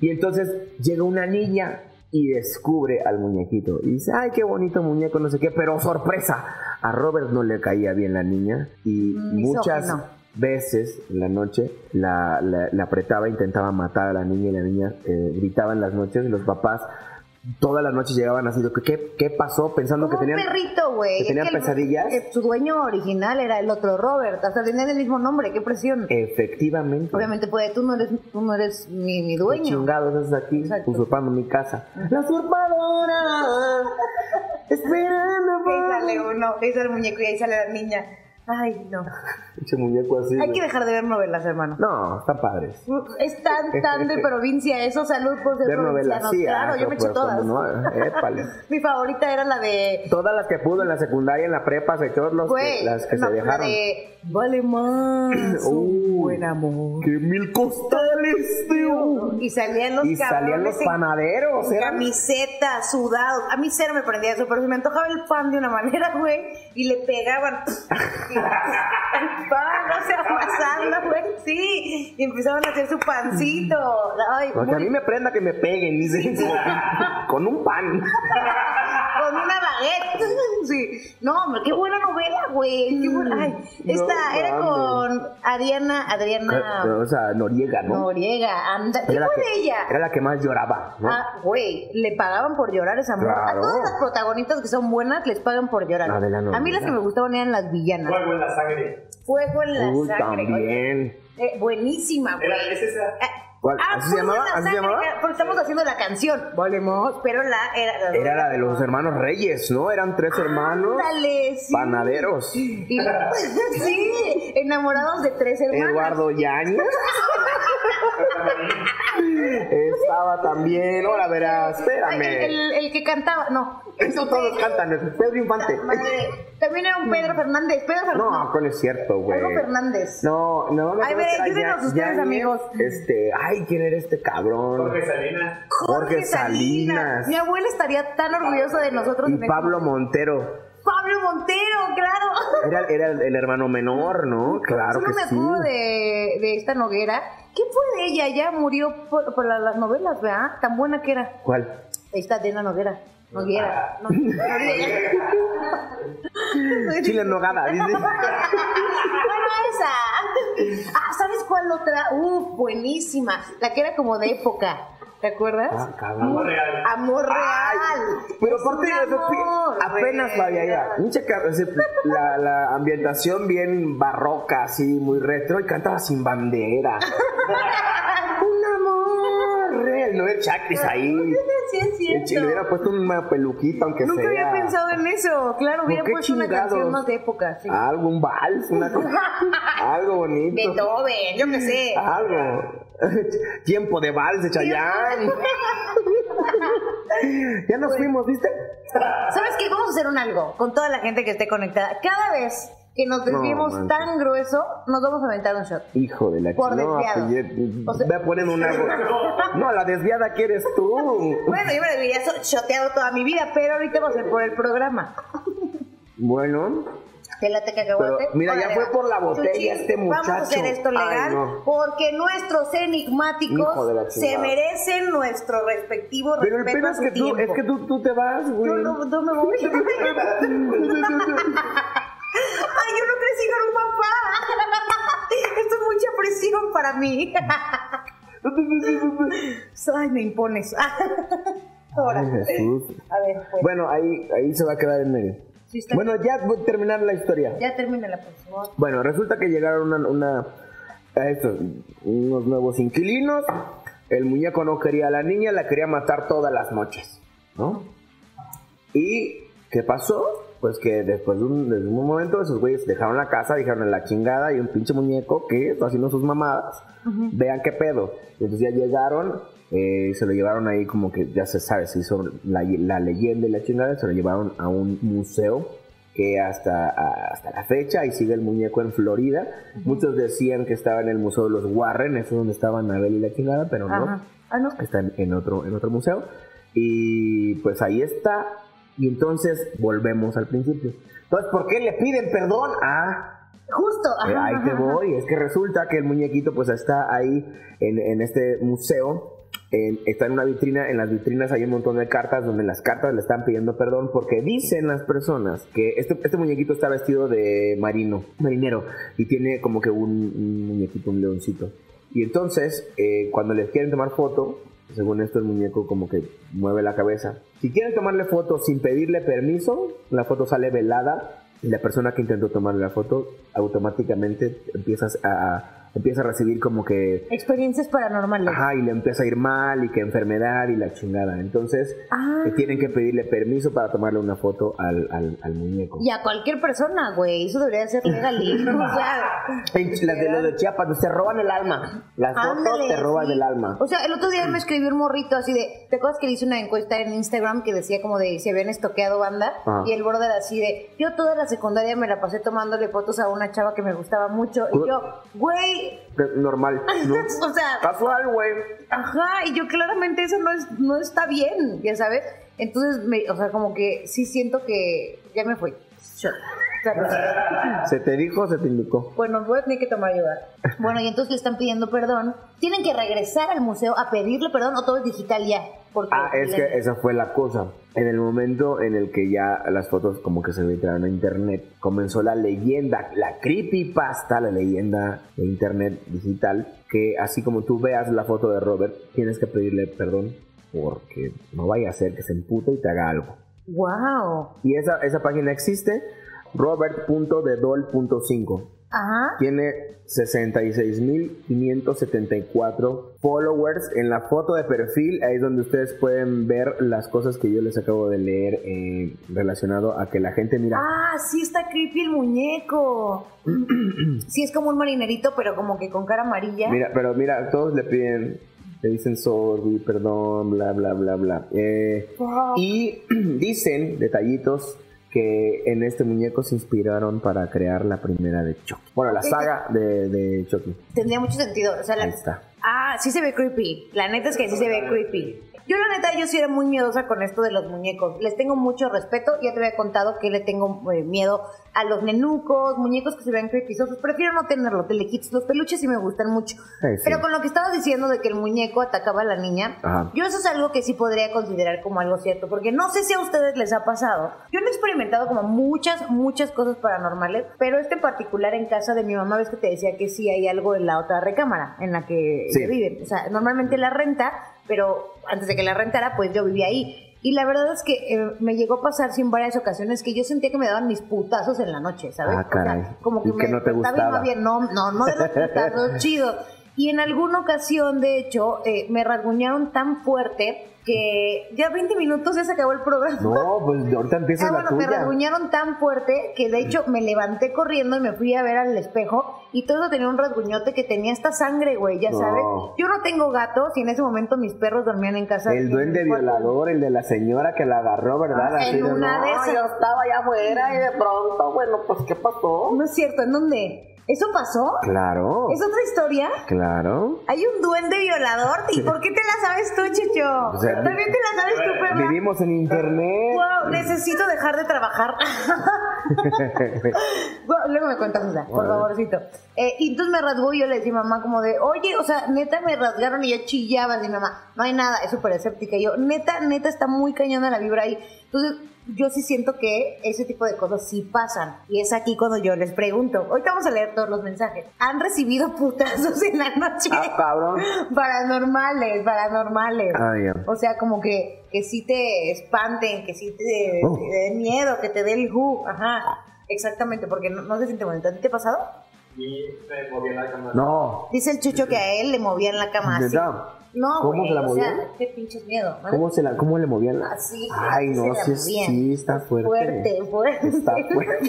Y entonces llega una niña y descubre al muñequito. Y dice, ay, qué bonito muñeco, no sé qué. Pero sorpresa, a Robert no le caía bien la niña. Y Mm, muchas veces en la noche la, la- la apretaba, intentaba matar a la niña y la niña eh, gritaba en las noches. Y los papás todas las noches llegaban así, ¿qué, qué pasó? Pensando que tenían... perrito, que Es tenían el- pesadillas. eh, su dueño original era el otro Robert. Hasta tenían el mismo nombre. Qué presión. Efectivamente. Obviamente, pues tú no eres, tú no eres mi, mi ¿Qué dueño. chingados haces aquí Exacto. usurpando mi casa? La usurpadora. Esperando. Ahí sale uno, ahí sale el muñeco y ahí sale la niña. Ay, no. Pinche muñeco así. Hay que dejar de ver novelas, hermano. No, están padres. Es tan, tan de provincia eso, salud por ser novelas, sí, Claro, yo me eché todas. cómo no, épale. Mi favorita era la de... Todas las que pudo en la secundaria, en la prepa, se echó los que- las que no, se la dejaron. de... Vale más Uh, buen amor. ¡Qué mil costales, tío! Y salían los Y salían los panaderos, en eran camisetas, sudados. A mí cero me prendía eso, pero se me antojaba el pan de una manera, güey, y le pegaban el pan, o sea, amasando, güey, sí. Y empezaban a hacer su pancito. Ay, Porque a mí me prenda que me peguen, dice. Con un pan. con una baguette. Sí. No, hombre, qué buena novela, güey. Qué buena. Ay, esta No era con Adriana, Adriana O sea, Noriega, ¿no? Noriega. Anda, ¿qué fue que- de ella? Era la que más lloraba, ¿no? Ah, güey, le pagaban por llorar esa mujer. Claro. A todas las protagonistas que son buenas les pagan por llorar. Adela a mí las que me gustaban eran las villanas. Fuego en la sangre. Fuego en la sangre. también. Eh, buenísima, güey. Es esa. Eh, ¿Cuál? ah, ¿Así se Fuego en llamaba? la ¿Así se sangre, llamaba? que- Porque estamos haciendo la canción. Volvemos. Pero la era, Era la de los hermanos Reyes, ¿no? Eran tres hermanos Ándale, sí. panaderos. Y- sí, enamorados de tres hermanos. Eduardo Yañez. Estaba también. Ahora verás, El, espérame. el- el que cantaba, no. Eso todos cantan, es Pedro Infante. Madre, También era un Pedro Fernández. Pedro Fernández. No, ¿cuál es cierto, güey? Algo Fernández. No, no, me Ay, acuerdo ve, que era ayúdenos ustedes, amigos. Este, ay, ¿quién era este cabrón? Jorge Salinas. Jorge Salinas. Mi abuela estaría tan orgullosa de nosotros. Y este Pablo. Montero. Pablo Montero, claro. Era, era el, el hermano menor, ¿no? Claro Solo que me sí. acuerdo de, de esta Noguera. ¿Qué fue de ella? Ya murió por, por la- las novelas, ¿verdad? Tan buena que era. ¿Cuál? Esta de una Noguera. Noguera. No, Noriega. Chile en nogada, dice. Bueno, esa. Ah, ¿sabes cuál otra? Uh, buenísima. La que era como de época. ¿Te acuerdas? Ah, cabrón. Amor real. Amor real. Pero aparte, amor apenas la había. Mucha la, la ambientación bien barroca, así, muy retro, y cantaba sin bandera. Un amor real, no es Chacris ahí. Sí, es El cierto. chile hubiera puesto una peluquita, aunque Nunca sea. había pensado en eso. Claro, hubiera ¿Por qué puesto una canción más de época. Sí. Algo, un vals, una cosa. algo bonito. Beethoven, yo qué sé. Algo. Tiempo de vals de Chayanne. ya nos fuimos, ¿viste? ¿Sabes qué? Vamos a hacer un algo con toda la gente que esté conectada. Cada vez que nos desviemos tan grueso, nos vamos a aventar un shot. Hijo de la Por no, desviado. pues, ya- O sea- Ve a poner una. No, la desviada que eres tú. Bueno, yo me debería shoteado toda mi vida, pero ahorita va a ser por el programa. Bueno, late cacahuate. Pero, mira, ya fue por la botella este Vamos a muchacho. hacer esto legal Ay, no. porque nuestros enigmáticos se merecen nuestro respectivo pero el respeto pedo a es que tú, es que tú, tú te vas, güey. No, no, no me voy. Ay, yo no crecí con un papá. Esto es mucha presión para mí. Ay, me impones. Ahora. Ay, Jesús. A ver, pues. Bueno, ahí, ahí se va a quedar en medio. Bueno, ya voy a terminar la historia. Ya termina por favor. Bueno, resulta que llegaron una, una a estos, unos nuevos inquilinos. El muñeco no quería a la niña, la quería matar todas las noches, ¿no? ¿Y qué pasó? Pues que después de un, de un momento esos güeyes dejaron la casa, dijeron en la chingada y un pinche muñeco que está haciendo sus mamadas. Vean qué pedo. Y entonces ya llegaron, eh, se lo llevaron ahí como que ya se sabe, se hizo la, la leyenda y la chingada, se lo llevaron a un museo que hasta, hasta la fecha y sigue el muñeco en Florida. Muchos decían que estaba en el Museo de los Warren, eso es donde estaba Anabel y la chingada, pero no. Ajá. Ah, no. Está en, en otro, en otro museo. Y pues ahí está. Y entonces volvemos al principio. Entonces, ¿por qué le piden perdón? Ah, Justo. eh, ajá, ahí ajá, te ajá. voy. Es que resulta que el muñequito pues está ahí en, en este museo. Está en una vitrina. En las vitrinas hay un montón de cartas donde las cartas le están pidiendo perdón porque dicen las personas que este, este muñequito está vestido de marino, marinero, y tiene como que un, un muñequito, un leoncito. Y entonces, eh, cuando les quieren tomar foto, según esto el muñeco como que mueve la cabeza. Si quieren tomarle foto sin pedirle permiso, la foto sale velada y la persona que intentó tomarle la foto automáticamente empiezas a, empieza a recibir como que Experiencias paranormales. ajá y le empieza a ir mal y que enfermedad y la chingada. Entonces Ah. eh, tienen que pedirle permiso para tomarle una foto al, al, al muñeco. Y a cualquier persona, güey. Eso debería ser legal. o sea, Ey, Las de los de Chiapas, se roban el alma. Las fotos te roban sí. el alma. O sea, el otro día me escribió un morrito así de. ¿Te acuerdas que le hice una encuesta en Instagram que decía como de si habían estoqueado banda? Ah. Y el border así de. Yo toda la secundaria me la pasé tomándole fotos a una chava que me gustaba mucho. Y yo, güey. Normal, ¿no? O sea, Casual, güey. Ajá, y yo claramente eso no es no está bien, ya sabes. Entonces, me, o sea, como que sí siento que ya me fui. Se te dijo, se te indicó. bueno, voy a tener que tomar ayuda. Bueno, y entonces le están pidiendo perdón. Tienen que regresar al museo a pedirle perdón o todo es digital ya. Porque Ah, es le- que esa fue la cosa. En el momento en el que ya las fotos como que se filtraron a internet, comenzó la leyenda, la creepypasta, la leyenda de internet digital, que así como tú veas la foto de Robert, tienes que pedirle perdón porque no vaya a ser que se empute y te haga algo. Wow. Y esa, esa página existe, robert.dedol.5. Ajá. Tiene 66.574 followers. En la foto de perfil, ahí es donde ustedes pueden ver las cosas que yo les acabo de leer eh, relacionado a que la gente mira. Ah, sí está creepy el muñeco. sí es como un marinerito, pero como que con cara amarilla. Mira, pero mira, todos le piden, le dicen sorry, perdón, bla, bla, bla, bla. Eh, Wow. y dicen, detallitos, que en este muñeco se inspiraron para crear la primera de Chucky. Bueno, la saga de, de Chucky. Tendría mucho sentido. O sea, la- Ahí está. Ah, sí se ve creepy. La neta es que sí se ve creepy. Yo la neta, yo sí era muy miedosa con esto de los muñecos. Les tengo mucho respeto. Ya te había contado que le tengo eh, miedo a los nenucos, muñecos que se ven creepysosos. Prefiero no tenerlos, te le quites. Los peluches sí me gustan mucho. Eh, sí. Pero con lo que estabas diciendo de que el muñeco atacaba a la niña, Ajá. yo eso es algo que sí podría considerar como algo cierto. Porque no sé si a ustedes les ha pasado. Yo no he experimentado como muchas, muchas cosas paranormales. Pero este en particular en casa de mi mamá, ves que te decía que sí hay algo en la otra recámara en la que Sí. ella vive. O sea, normalmente la renta, pero antes de que la rentara, pues yo vivía ahí. Y la verdad es que eh, me llegó a pasar sí, en varias ocasiones que yo sentía que me daban mis putazos en la noche, ¿sabes? Ah, caray. O sea, como que ¿Y que me no te y gustaba? no había- no, no, no de los putazos chidos. Y en alguna ocasión, de hecho, eh, me rasguñaron tan fuerte que ya 20 minutos ya se acabó el programa. No, pues ahorita empieza Ah, la bueno, me tuya. rasguñaron tan fuerte que de hecho me levanté corriendo y me fui a ver al espejo y todo eso tenía un rasguñote que tenía esta sangre, güey, ya No. sabes. Yo no tengo gatos y en ese momento mis perros dormían en casa. El duende violador, el de la señora que la agarró, ¿verdad? Ah, Así en de, una "No, de esas". yo estaba allá afuera y de pronto, bueno, pues ¿qué pasó? No es cierto, ¿en dónde? ¿Eso pasó? Claro, ¿Es otra historia? claro. Hay un duende violador. ¿Y por qué te la sabes tú, Chicho? O sea, También te la sabes tú, Pema. Vivimos en internet. Wow, necesito dejar de trabajar. Bueno, Luego me cuentas por favorcito. Eh, y entonces me rasgó y yo le decía a mamá como de, oye, o sea, neta me rasgaron y yo chillaba así, mamá, no hay nada, es súper escéptica. Y yo, neta, neta, está muy cañona la vibra ahí. Entonces, yo sí siento que ese tipo de cosas sí pasan. Y es aquí cuando yo les pregunto. Ahorita vamos a leer todos los mensajes. ¿Han recibido putazos en la noche? Ah, cabrón. paranormales, paranormales. Ah, ya. O sea, como que, que sí te espanten, que sí te, Oh. te dé miedo, que te dé el ju. Ajá. Exactamente, porque no, no se siente bonito. ¿A ti te ha pasado? Y me moví en la cama. No, Dice el chucho que a él le movían la cama así. No, ¿Cómo güey, se la o sea, movían? qué pinches miedo. ¿no? ¿Cómo, se la, ¿Cómo le movían? Así. Ay, así no, sí, sí está fuerte. Fuerte, fuerte. Está fuerte.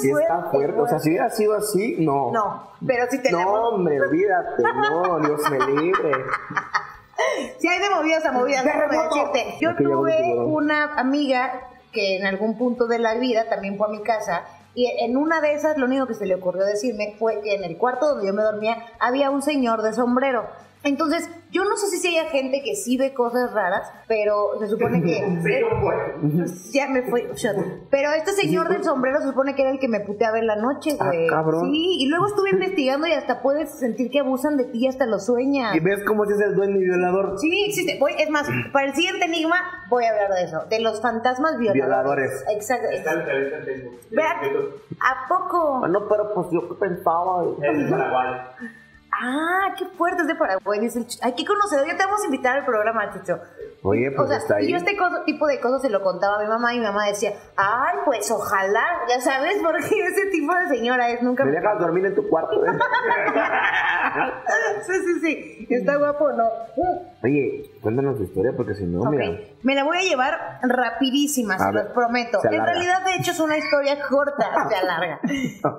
Sí está fuerte. O sea, si hubiera sido así, no. No, pero si te la No, hombre, olvídate. No, Dios me libre. Si hay de movidas a movidas, déjame decirte. Yo tuve una amiga que en algún punto de la vida también fue a mi casa y en una de esas lo único que se le ocurrió decirme fue que en el cuarto donde yo me dormía había un señor de sombrero. Entonces, yo no sé si haya gente que sí ve cosas raras, pero se supone que... Pues, ya me shut. Pero este señor del sombrero se supone que era el que me puteaba en la noche, Ah, güey. cabrón. Sí, y luego estuve investigando y hasta puedes sentir que abusan de ti y hasta lo sueñas. Y ves cómo es el dueño y violador. Sí, existe. Voy, es más, para el siguiente enigma voy a hablar de eso, de los fantasmas violadores. Violadores. Exacto. ¿a poco? Ah, no, pero pues yo pensaba. Es de Paraguay. Ah, qué fuerte es de Paraguay. Dice el. Hay que conocerlo. Ya te vamos a invitar al programa, Chucho. Oye, pues o sea, está ahí. y yo este tipo de cosas se lo contaba a mi mamá y mi mamá decía, ay, pues ojalá, ya sabes, porque ese tipo de señora es nunca... ¿Me dejas dormir en tu cuarto? eh? sí, sí, sí, está guapo, ¿no? Oye, cuéntanos tu historia porque si no, mira. me la voy a llevar rapidísima, se los prometo. se En realidad, de hecho, es una historia corta, se alarga.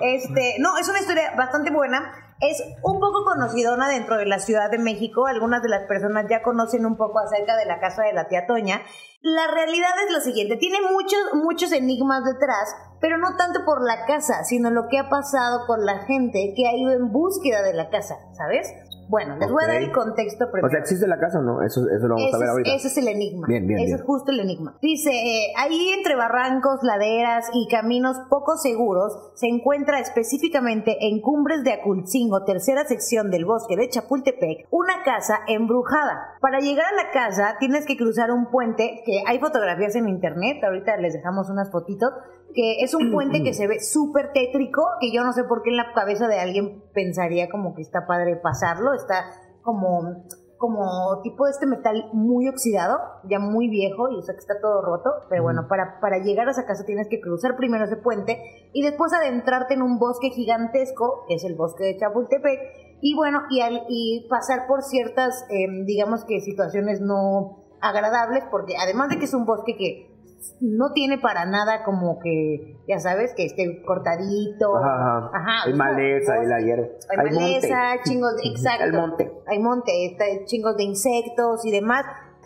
Este, no, es una historia bastante buena. Es un poco conocidona dentro de la Ciudad de México. Algunas de las personas ya conocen un poco acerca de la casa de la tía Toña. La realidad es lo siguiente, tiene muchos, muchos enigmas detrás, pero no tanto por la casa, sino lo que ha pasado con la gente que ha ido en búsqueda de la casa, ¿sabes? Bueno, les voy a dar el contexto primero. O sea, ¿existe la casa o no? Eso, eso lo vamos Ese a ver es, ahorita. ese es el enigma. Bien, bien, Ese bien. es justo el enigma. Dice, eh, ahí entre barrancos, laderas y caminos poco seguros se encuentra específicamente en Cumbres de Aculcingo, tercera sección del bosque de Chapultepec, una casa embrujada. Para llegar a la casa tienes que cruzar un puente, que hay fotografías en internet, ahorita les dejamos unas fotitos, que es un puente que se ve súper tétrico, que yo no sé por qué en la cabeza de alguien pensaría como que está padre pasarlo, está como como tipo de este metal muy oxidado, ya muy viejo, y o sea que está todo roto, pero bueno, para, para llegar a esa casa tienes que cruzar primero ese puente y después adentrarte en un bosque gigantesco, que es el bosque de Chapultepec, y bueno, y, al, y pasar por ciertas, em, digamos que situaciones no agradables, porque además de que es un bosque que no tiene para nada como que, ya sabes, que esté cortadito. Ajá, ajá. Hay maleza, hay la hierba. Hay, Hay maleza, monte. chingos de, exacto. Monte. Hay monte, está chingos de insectos y demás.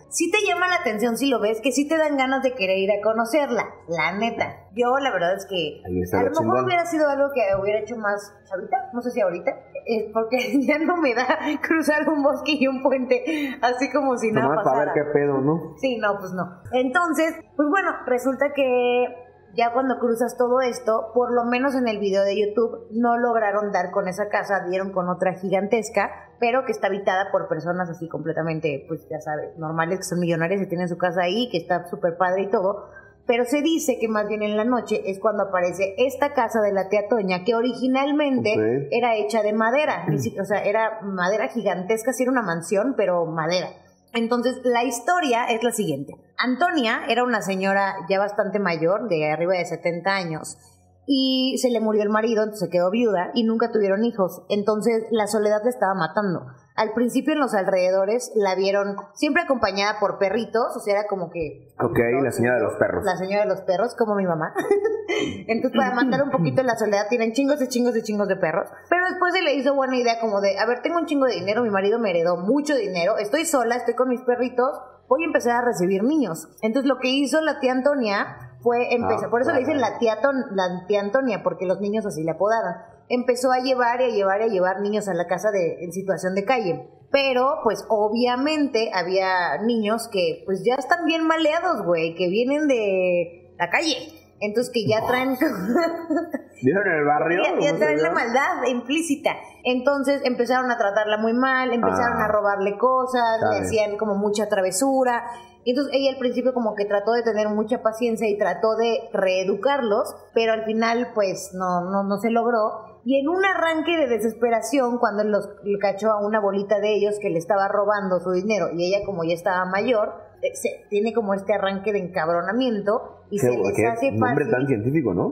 Sí te llama la atención si lo ves, que sí te dan ganas de querer ir a conocerla, la neta. Yo la verdad es que a lo mejor chingón. hubiera sido algo que hubiera hecho más ahorita, no sé si ahorita, eh, porque ya no me da cruzar un bosque y un puente así como si nada Nomás para ver pasara. qué pedo, ¿no? Sí, no, pues no. Entonces, pues bueno, resulta que ya cuando cruzas todo esto, por lo menos en el video de YouTube, no lograron dar con esa casa, dieron con otra gigantesca, pero que está habitada por personas así completamente, pues ya sabes, normales, que son millonarias y tienen su casa ahí, que está súper padre y todo. Pero se dice que más bien en la noche es cuando aparece esta casa de la tía Toña, que originalmente era hecha de madera, si- o sea, era madera gigantesca, sí era una mansión, pero madera. Entonces, la historia es la siguiente. Antonia era una señora ya bastante mayor, de arriba de 70 años, y se le murió el marido, entonces se quedó viuda y nunca tuvieron hijos. Entonces, la soledad le estaba matando. Al principio en los alrededores la vieron siempre acompañada por perritos, o sea, era como que... Ok, la señora de los perros. La señora de los perros, como mi mamá. Entonces, para matar un poquito la soledad, tienen chingos y chingos y chingos de perros. Pero después se le hizo buena idea como de, a ver, tengo un chingo de dinero, mi marido me heredó mucho dinero, estoy sola, estoy con mis perritos, voy a empezar a recibir niños. Entonces, lo que hizo la tía Antonia fue empezar, Ah, por eso le dicen la tía, Ton- la tía Antonia, porque los niños así le apodaron. Empezó a llevar y a llevar y a llevar niños a la casa de, en situación de calle. Pero, pues, obviamente había niños que, pues, ya están bien maleados, güey, que vienen de la calle. Entonces, que ya traen... ¿Vieron en el barrio? Ya, ya ¿Cómo se traen la maldad implícita. Entonces empezaron a tratarla muy mal, empezaron Ah. a robarle cosas, le hacían como mucha travesura. Y entonces ella al principio como que trató de tener mucha paciencia y trató de reeducarlos, pero al final pues no, no, no se logró. Y en un arranque de desesperación, cuando los lo cachó a una bolita de ellos que le estaba robando su dinero y ella como ya estaba mayor, eh, se- tiene como este arranque de encabronamiento y Qué, se les qué hace nombre fácil tan científico, ¿no?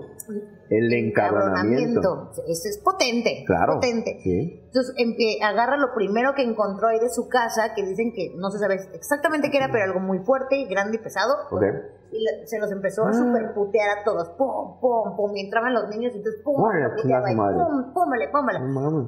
El encabronamiento. Eso es potente. Claro. Potente. Sí. Entonces agarra lo primero que encontró ahí de su casa, que dicen que no se sabe exactamente qué era, pero algo muy fuerte, grande y pesado. Ok. Y le- se los empezó Ah. a super putear a todos. Pum, pum, pum. Y entraban los niños y entonces pum, chinga puteaba y pum, púmale, púmale.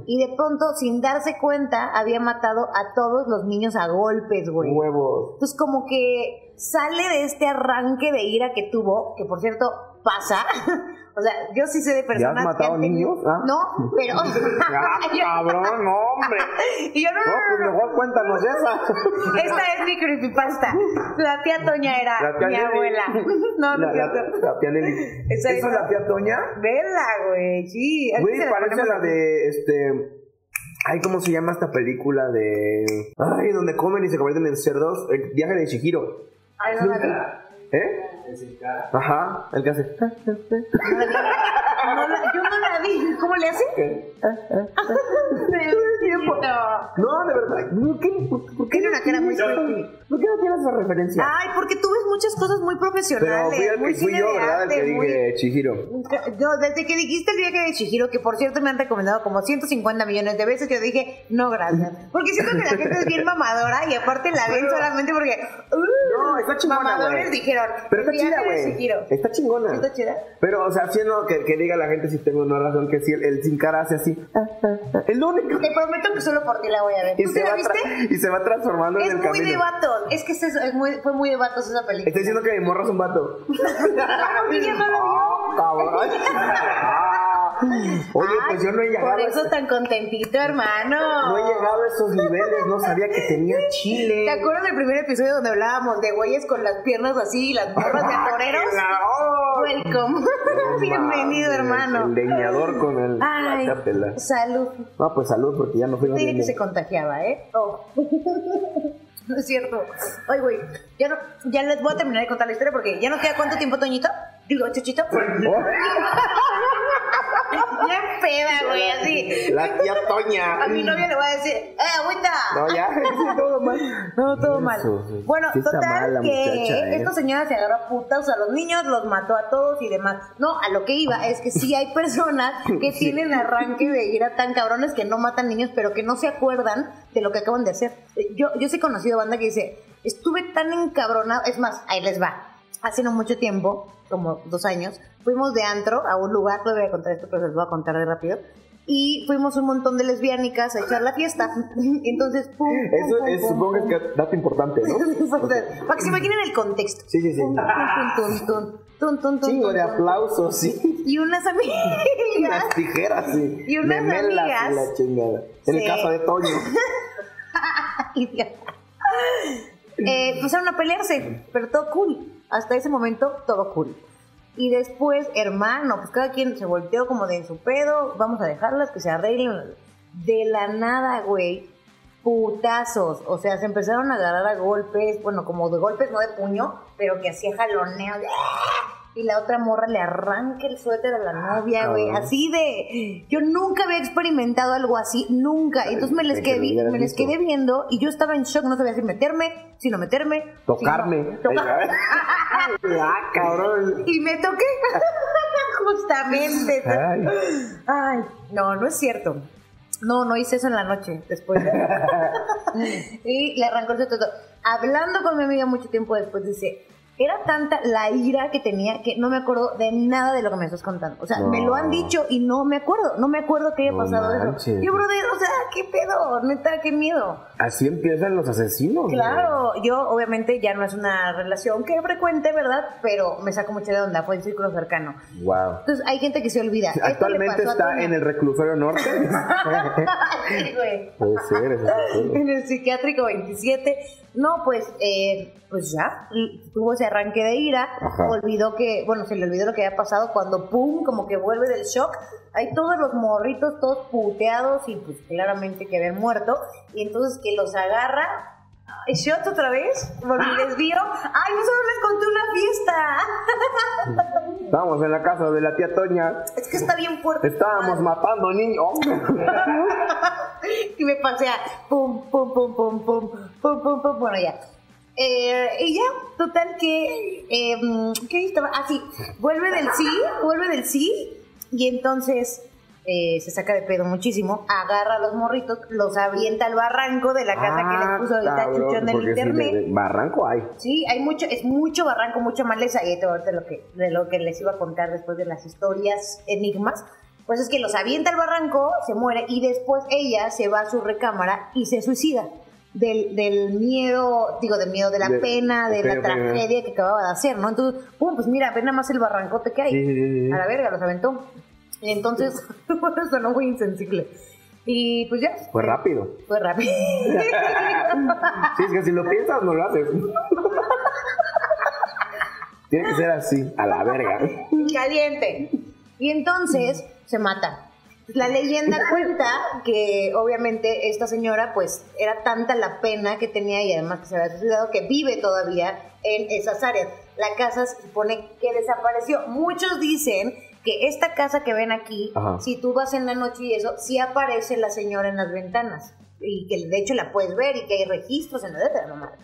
Y de pronto, sin darse cuenta, había matado a todos los niños a golpes, güey. Huevos. Entonces como que sale de este arranque de ira que tuvo, que por cierto pasa. o sea, yo sí sé de personas que matado han tenido- niños? Ah. No, pero... Ah, cabrón, no, hombre. y yo no, No, no, pues no, mejor cuéntanos esa. Esta es mi creepypasta. La tía Toña era La tía mi abuela. No, no La, la, la tía Nelly. Esa ¿Esa es la tía Toña? Vela, güey, sí. Güey, parece la de este. Ay, ¿cómo se llama esta película de. Ay, donde comen y se convierten en cerdos? El viaje de Shihiro. Ay, no Ajá, el que hace. No la- yo no la ¿Cómo le hace? No, de verdad. ¿Por qué, por, qué Tiene una cara muy. ¿Por qué no tienes esa referencia? Ay, porque tú ves muchas cosas muy Pero profesionales. fui, muy fui cine yo, de ¿verdad? El arte, que muy- dije Chihiro. Yo, desde que dijiste el viaje de Chihiro, que por cierto me han recomendado como 150 millones de veces, yo dije, no, gracias. Porque siento que la gente es bien mamadora y aparte la ven solamente porque. uh, No, está chingona, Mamadores dijeron. Pero está chida, güey. Está chingona. ¿Está chida? Pero, o sea, haciendo que, que diga la gente si tengo una razón, que si el, el sin cara hace así. Es lo único. Te prometo que solo por ti la voy a ver. Y ¿Tú se, sí la va viste? y se va transformando Es en el muy de camino. vatos. Es que es eso, es muy, fue muy de vatos esa película. Estoy diciendo que mi morro es un vato. Ah, cabrón. Ah. Oye, pues yo no he llegado. Por eso tan contentito, hermano. No he llegado a esos niveles, no sabía que tenía chile. ¿Te acuerdas del primer episodio donde hablábamos de güeyes con las piernas así y las morras de toreros? ¡Oh! Welcome. Bienvenido, hermano. El leñador con el. Ay, Sácatela. salud. No, pues salud, porque ya no fui a Dije que se contagiaba, ¿eh? Oh. No es cierto. Oye, güey, ya, no, ya les voy a terminar de contar la historia porque ya no queda cuánto tiempo, Toñito. Digo, Chuchito. Oh, en peda, güey, así. la tía Toña. A mi novia le voy a decir, ¡eh, agüita! No, ya, todo mal. No, todo Eso, mal. Bueno, Sí total mal que muchacha, ¿eh? esta señora se agarró a putas a los niños, los mató a todos y demás. No, a lo que iba es que sí hay personas que tienen arranque de ira tan cabrones que no matan niños, pero que no se acuerdan de lo que acaban de hacer. Yo, yo sí he conocido banda que dice, estuve tan encabronado, es más, ahí les va. Hace no mucho tiempo, como dos años, fuimos de antro a un lugar, todavía voy a contar esto, pero les voy a contar de rápido. Y fuimos un montón de lesbiánicas a echar la fiesta. Entonces, pum, pum, Eso pum, es, pum, supongo que es dato importante, ¿no? Para que se imaginen el contexto. Sí, sí, sí. Tun, tun, tun, Chingo de aplausos, sí. Y unas amigas. Unas tijeras, sí. Y unas Memelas y amigas. la chingada. En el Sí. caso de Toño. Eh, empezaron a pelearse, pero todo cool. Hasta ese momento, todo cool. Y después, hermano, pues cada quien se volteó como de su pedo, vamos a dejarlas que se arreglen. De la nada, güey, putazos. O sea, se empezaron a agarrar a golpes, bueno, como de golpes, no de puño, pero que hacía jaloneo. ¡ah! Y la otra morra le arranca el suéter a la novia, güey. Así de. Yo nunca había experimentado algo así, nunca. Entonces me les, quedé, me les quedé viendo y yo estaba en shock, no sabía si meterme, si no meterme. si no- Tocarme. Tocar- ah, cabrón. Y me toqué. Justamente. Ay. Ay, no, no es cierto. No, no hice eso en la noche después. y le arrancó el todo. Hablando con mi amiga mucho tiempo después, dice, era tanta la ira que tenía que no me acuerdo de nada de lo que me estás contando. O sea, me lo han No. dicho y no me acuerdo. No me acuerdo que haya No pasado manches. eso. Yo, brother, o sea, ¿qué pedo? Neta, qué miedo. Así empiezan los asesinos. Claro, yo obviamente ya no es una relación que frecuente, ¿verdad? Pero me saco mucho de onda, fue en círculo cercano. Wow. Entonces hay gente que se olvida. Actualmente está en el reclusorio norte. Sí, güey. Puede ser, eso es. En el psiquiátrico 27. No, pues, eh, pues ya, tuvo ese arranque de ira, Ajá. olvidó que, bueno, se le olvidó lo que había pasado cuando, pum, como que vuelve del shock. Hay todos los morritos, todos puteados y pues claramente que habían muerto. Y entonces que los agarra. ¿Shots otra vez? Por mi ah. desvío. ¡Ay, no solo les conté una fiesta! Estábamos en la casa de la tía Toña. Es que está bien fuerte. Estábamos matando niños. y me pasea. Pum, pum, pum, pum, pum, pum, pum, pum. Bueno, ya. Eh, y ya, total que. Eh, ¿Qué estaba? Ah, sí. Vuelve del sí, vuelve del sí. Y entonces eh, se saca de pedo muchísimo, agarra a los morritos, los avienta al barranco de la casa que Ah, les puso ahorita cabrón, Chuchón del internet. de- de barranco hay. Sí, hay mucho, es mucho barranco, mucha maleza, y de lo que, de lo que les iba a contar después de las historias enigmas. Pues es que los avienta al barranco, se muere, y después ella se va a su recámara y se suicida. Del, del miedo, digo, del miedo, de la De- pena, de la tragedia que acababa de hacer, ¿no? Entonces, pum, pues mira, ve nada más el barrancote que hay. Sí, sí, sí, sí. A la verga, los aventó. Entonces, sonó muy insensible. Y pues ya. Fue rápido. Fue rápido. Sí, es que si lo piensas, no lo haces. Tiene que ser así, a la verga. caliente. Y entonces se mata. La leyenda cuenta que obviamente esta señora pues era tanta la pena que tenía y además que se había suicidado que vive todavía en esas áreas. La casa se supone que desapareció. Muchos dicen que esta casa que ven aquí, Ajá. si tú vas en la noche y eso, sí aparece la señora en las ventanas. Y que de hecho la puedes ver y que hay registros en la letra, no mames.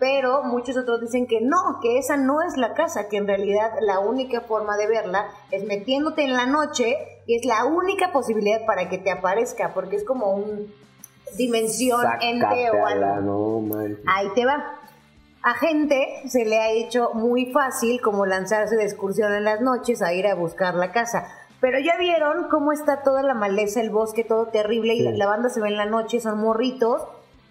Pero muchos otros dicen que no, que esa no es la casa, que en realidad la única forma de verla es metiéndote en la noche y es la única posibilidad para que te aparezca, porque es como un dimensión ente Sácate o a la algo. no manches. Ahí te va. A gente se le ha hecho muy fácil como lanzarse de excursión en las noches a ir a buscar la casa. Pero ya vieron cómo está toda la maleza, el bosque, todo terrible, y la, la banda se ve en la noche, son morritos.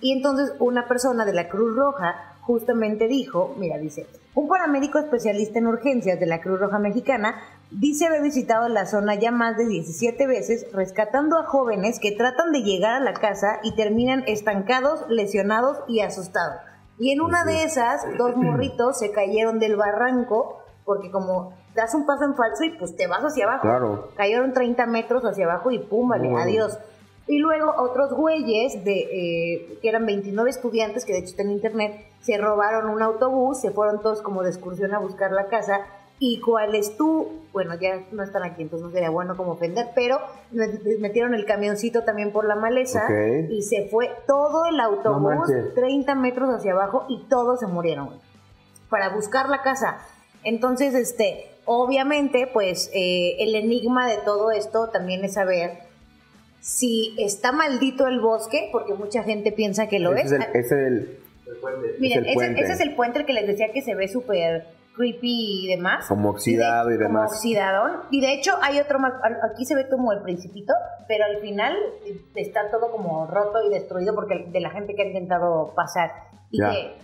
Y entonces una persona de la Cruz Roja justamente dijo, mira, dice, un paramédico especialista en urgencias de la Cruz Roja Mexicana dice haber visitado la zona ya más de 17 veces, rescatando a jóvenes que tratan de llegar a la casa y terminan estancados, lesionados y asustados. Y en una de esas, dos morritos se cayeron del barranco porque como das un paso en falso y pues te vas hacia abajo. Claro. Cayeron 30 metros hacia abajo y pum, vale, adiós. Y luego otros güeyes, de, eh, que eran 29 estudiantes, que de hecho está en internet, se robaron un autobús, se fueron todos como de excursión a buscar la casa. Y cuál es tú, bueno, ya no están aquí, entonces no sería bueno como ofender, pero met- metieron el camioncito también por la maleza y se fue todo el autobús manches. 30 metros hacia abajo y todos se murieron para buscar la casa. Entonces, este, obviamente, pues eh, el enigma de todo esto también es saber si está maldito el bosque, porque mucha gente piensa que lo Ese es. es el, ese es el. Miren, el ese, es el puente el que les decía que se ve súper creepy y demás. Como oxidado y de- Como demás. oxidadón. Y de hecho hay otro más, aquí se ve como el principito, pero al final eh, está todo como roto y destruido porque de la gente que ha intentado pasar. Y Ya. que,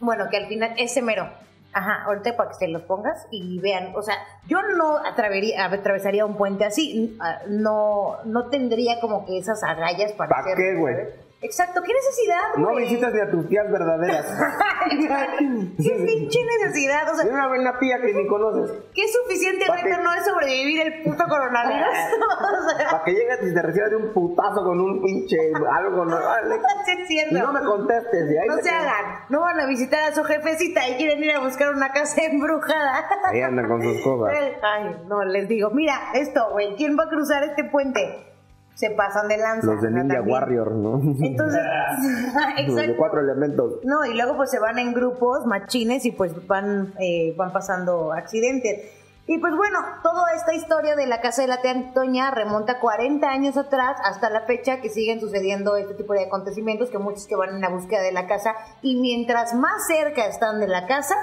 bueno, que al final ese mero. Ajá, ahorita para que se los pongas y vean, o sea, yo no atravería- atravesaría un puente así, ah, no, no tendría como que esas agallas para ¿Pa' hacer- qué, güey? Exacto, ¿qué necesidad, No visitas ni a tus tías verdaderas. ¿Qué pinche necesidad? O sea, una buena tía que ni conoces. ¿qué suficiente reto no es sobrevivir el puto coronavirus? o sea, Para que llegues y te recibas de un putazo con un pinche algo, no, vale. sí es cierto. Y no me contestes. Y ahí No se quedas. hagan, no van a visitar a su jefecita y quieren ir a buscar una casa embrujada. Ahí andan con sus cosas. Ay, no, les digo, mira, esto, güey, ¿quién va a cruzar este puente? Se pasan de lanza. Los de Ninja también. Warrior, ¿no? Entonces, Los de exacto. cuatro elementos. No, y luego pues se van en grupos machines y pues van, eh, van pasando accidentes. Y pues bueno, toda esta historia de la casa de la tía Antoña remonta 40 años atrás hasta la fecha que siguen sucediendo este tipo de acontecimientos, que muchos que van en la búsqueda de la casa y mientras más cerca están de la casa,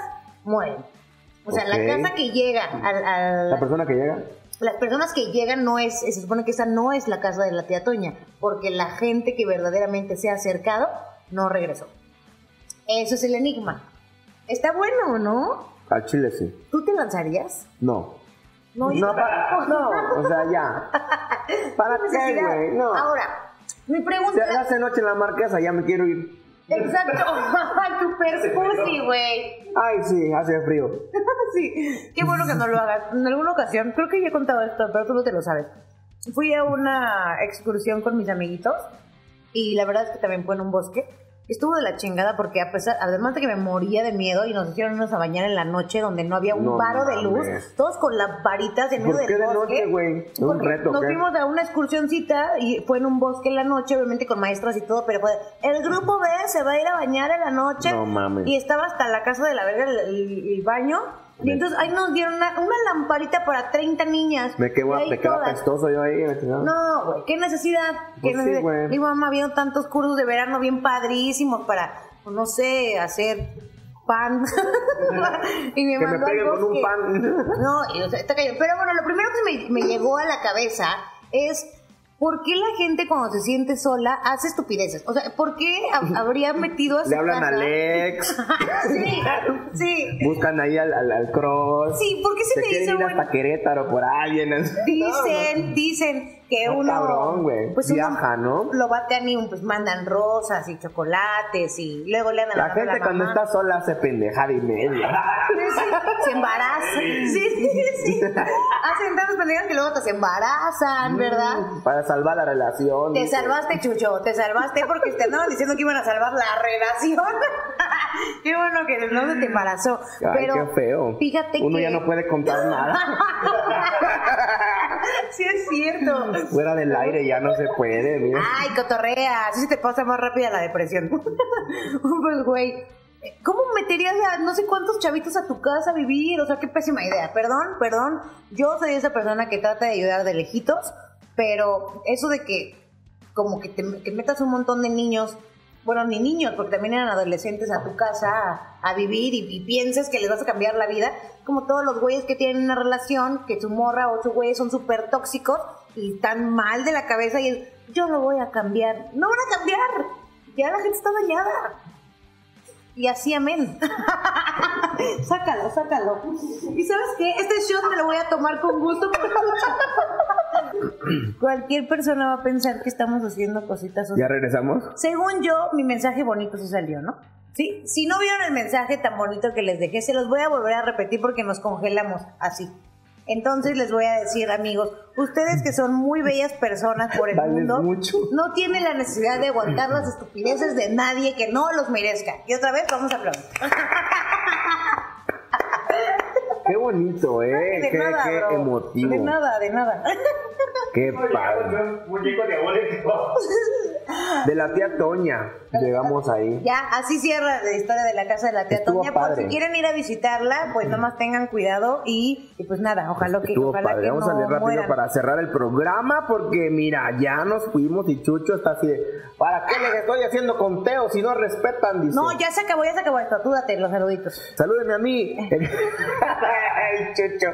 mueren. O sea, la casa que llega al, al- La persona que llega. Las personas que llegan no es, se supone que esa no es la casa de la tía Toña, porque la gente que verdaderamente se ha acercado no regresó. Eso es el enigma. Está bueno, ¿no? Al chile sí. ¿Tú te lanzarías? No. No, No, para, no, o sea, ya. ¿Para qué, güey? No. Ahora, mi Se pregunta. hace noche en la marquesa, ya me quiero ir. Exacto. tu perpusi, güey. Ay, sí, hace frío. sí. Qué bueno que no lo hagas. En alguna ocasión, creo que ya he contado esto, pero tú no te lo sabes. Fui a una excursión con mis amiguitos y la verdad es que también fue en un bosque. Estuvo de la chingada porque a pesar, además de que me moría de miedo y nos hicieron irnos a bañar en la noche donde no había un No varo de luz, mames. todos con las varitas en medio ¿Por del qué de bosque. noche, güey? ¿Un reto, Nos qué? fuimos a una excursioncita y fue en un bosque en la noche, obviamente con maestras y todo, pero fue, el grupo B se va a ir a bañar en la noche No mames. y estaba hasta la casa de la verga el, el- el baño Y entonces ahí nos dieron una, una lamparita para 30 niñas. Me quedo, me quedo apestoso yo ahí. chingada. No, güey, qué necesidad. ¿Qué Pues sí, necesidad? güey. Mi mamá viendo tantos cursos de verano bien padrísimos para, pues, no sé, hacer pan. y me Que me mandó peguen con un pan. No, y, o sea, está cañón. Pero bueno, lo primero que me, me llegó a la cabeza es. ¿Por qué la gente cuando se siente sola hace estupideces? O sea, ¿por qué ha- habría metido a su Le hablan a casa- Alex, sí, sí. buscan ahí al, al, al cross. Sí, ¿por qué se Se te quieren dice ir bueno? hasta Querétaro por alguien. Dicen, dicen que Está uno. cabrón, güey. Pues uno Viaja, ¿no? Lo batean y pues mandan rosas y chocolates y luego le andan La hablando a gente cuando mamá. está sola hace pendejada y media. se embaraza. Sí, sí, sí. Hacen tantas pendejadas que luego te se embarazan, ¿verdad? Para salvar la relación. Te dice. salvaste, Chucho, te salvaste porque te andaban diciendo que iban a salvar la relación. qué bueno que no se te embarazó. Ay, Pero qué feo. Fíjate Uno que. ya no puede contar nada. sí, es cierto. Fuera del aire ya no se puede. mira. Ay, cotorrea, así se te pasa más rápida la depresión. pues, güey, ¿cómo meterías a no sé cuántos chavitos a tu casa a vivir? O sea, qué pésima idea. Perdón, perdón. Yo soy esa persona que trata de ayudar de lejitos, pero eso de que como que, te, que metas un montón de niños, bueno, ni niños, porque también eran adolescentes a tu casa a, vivir y, y pienses que les vas a cambiar la vida, como todos los güeyes que tienen una relación, que su morra o su güey son súper tóxicos y están mal de la cabeza y es, yo lo voy a cambiar. No van a cambiar, ya la gente está dañada. Y así amén. sácalo, sácalo. ¿Y sabes qué? Este shot me lo voy a tomar con gusto. Cualquier persona va a pensar que estamos haciendo cositas. ¿Ya regresamos? Según yo, mi mensaje bonito sí salió, ¿no? Sí, si no vieron el mensaje tan bonito que les dejé, se los voy a volver a repetir porque nos congelamos así. Entonces les voy a decir, amigos, ustedes que son muy bellas personas por el Vales mundo, mucho. no tienen la necesidad de aguantar las estupideces de nadie que no los merezca. Y otra vez vamos a aplaudir. Qué bonito, ¿eh? De qué nada, qué bro. emotivo. De nada, de nada. Qué padre. Un muñeco diabólico. De la tía Toña. Llegamos ahí. Ya, así cierra la historia de la casa de la tía Estuvo Toña. Por si quieren ir a visitarla, pues nomás tengan cuidado y, y pues nada, ojalá que, Estuvo ojalá padre. que Vamos no a leer rápido mueran. para cerrar el programa porque mira, ya nos fuimos y Chucho está así de, ¿para qué les estoy haciendo conteo si no respetan? Dice. No, ya se acabó, ya se acabó esto. Tú date los saluditos. Salúdenme a mí. El... Ay, Chucho.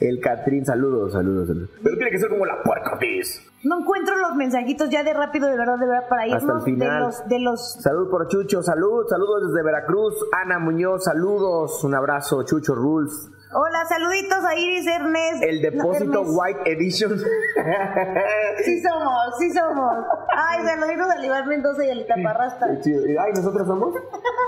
El Catrín, saludos, saludos, saludos. Pero tiene que ser como la puerca Ortiz. No encuentro los mensajitos ya de rápido, de verdad, de verdad, para Hasta irnos el final. de los, de los Salud por Chucho, salud, saludos desde Veracruz. Ana Muñoz, saludos. Un abrazo, Chucho Rules. Hola, saluditos a Iris Ernest. El depósito Hermes. White Edition. Sí somos, sí somos. Ay, saluditos a Iván Mendoza y. Qué chido. Y, Ay, ¿nosotros somos?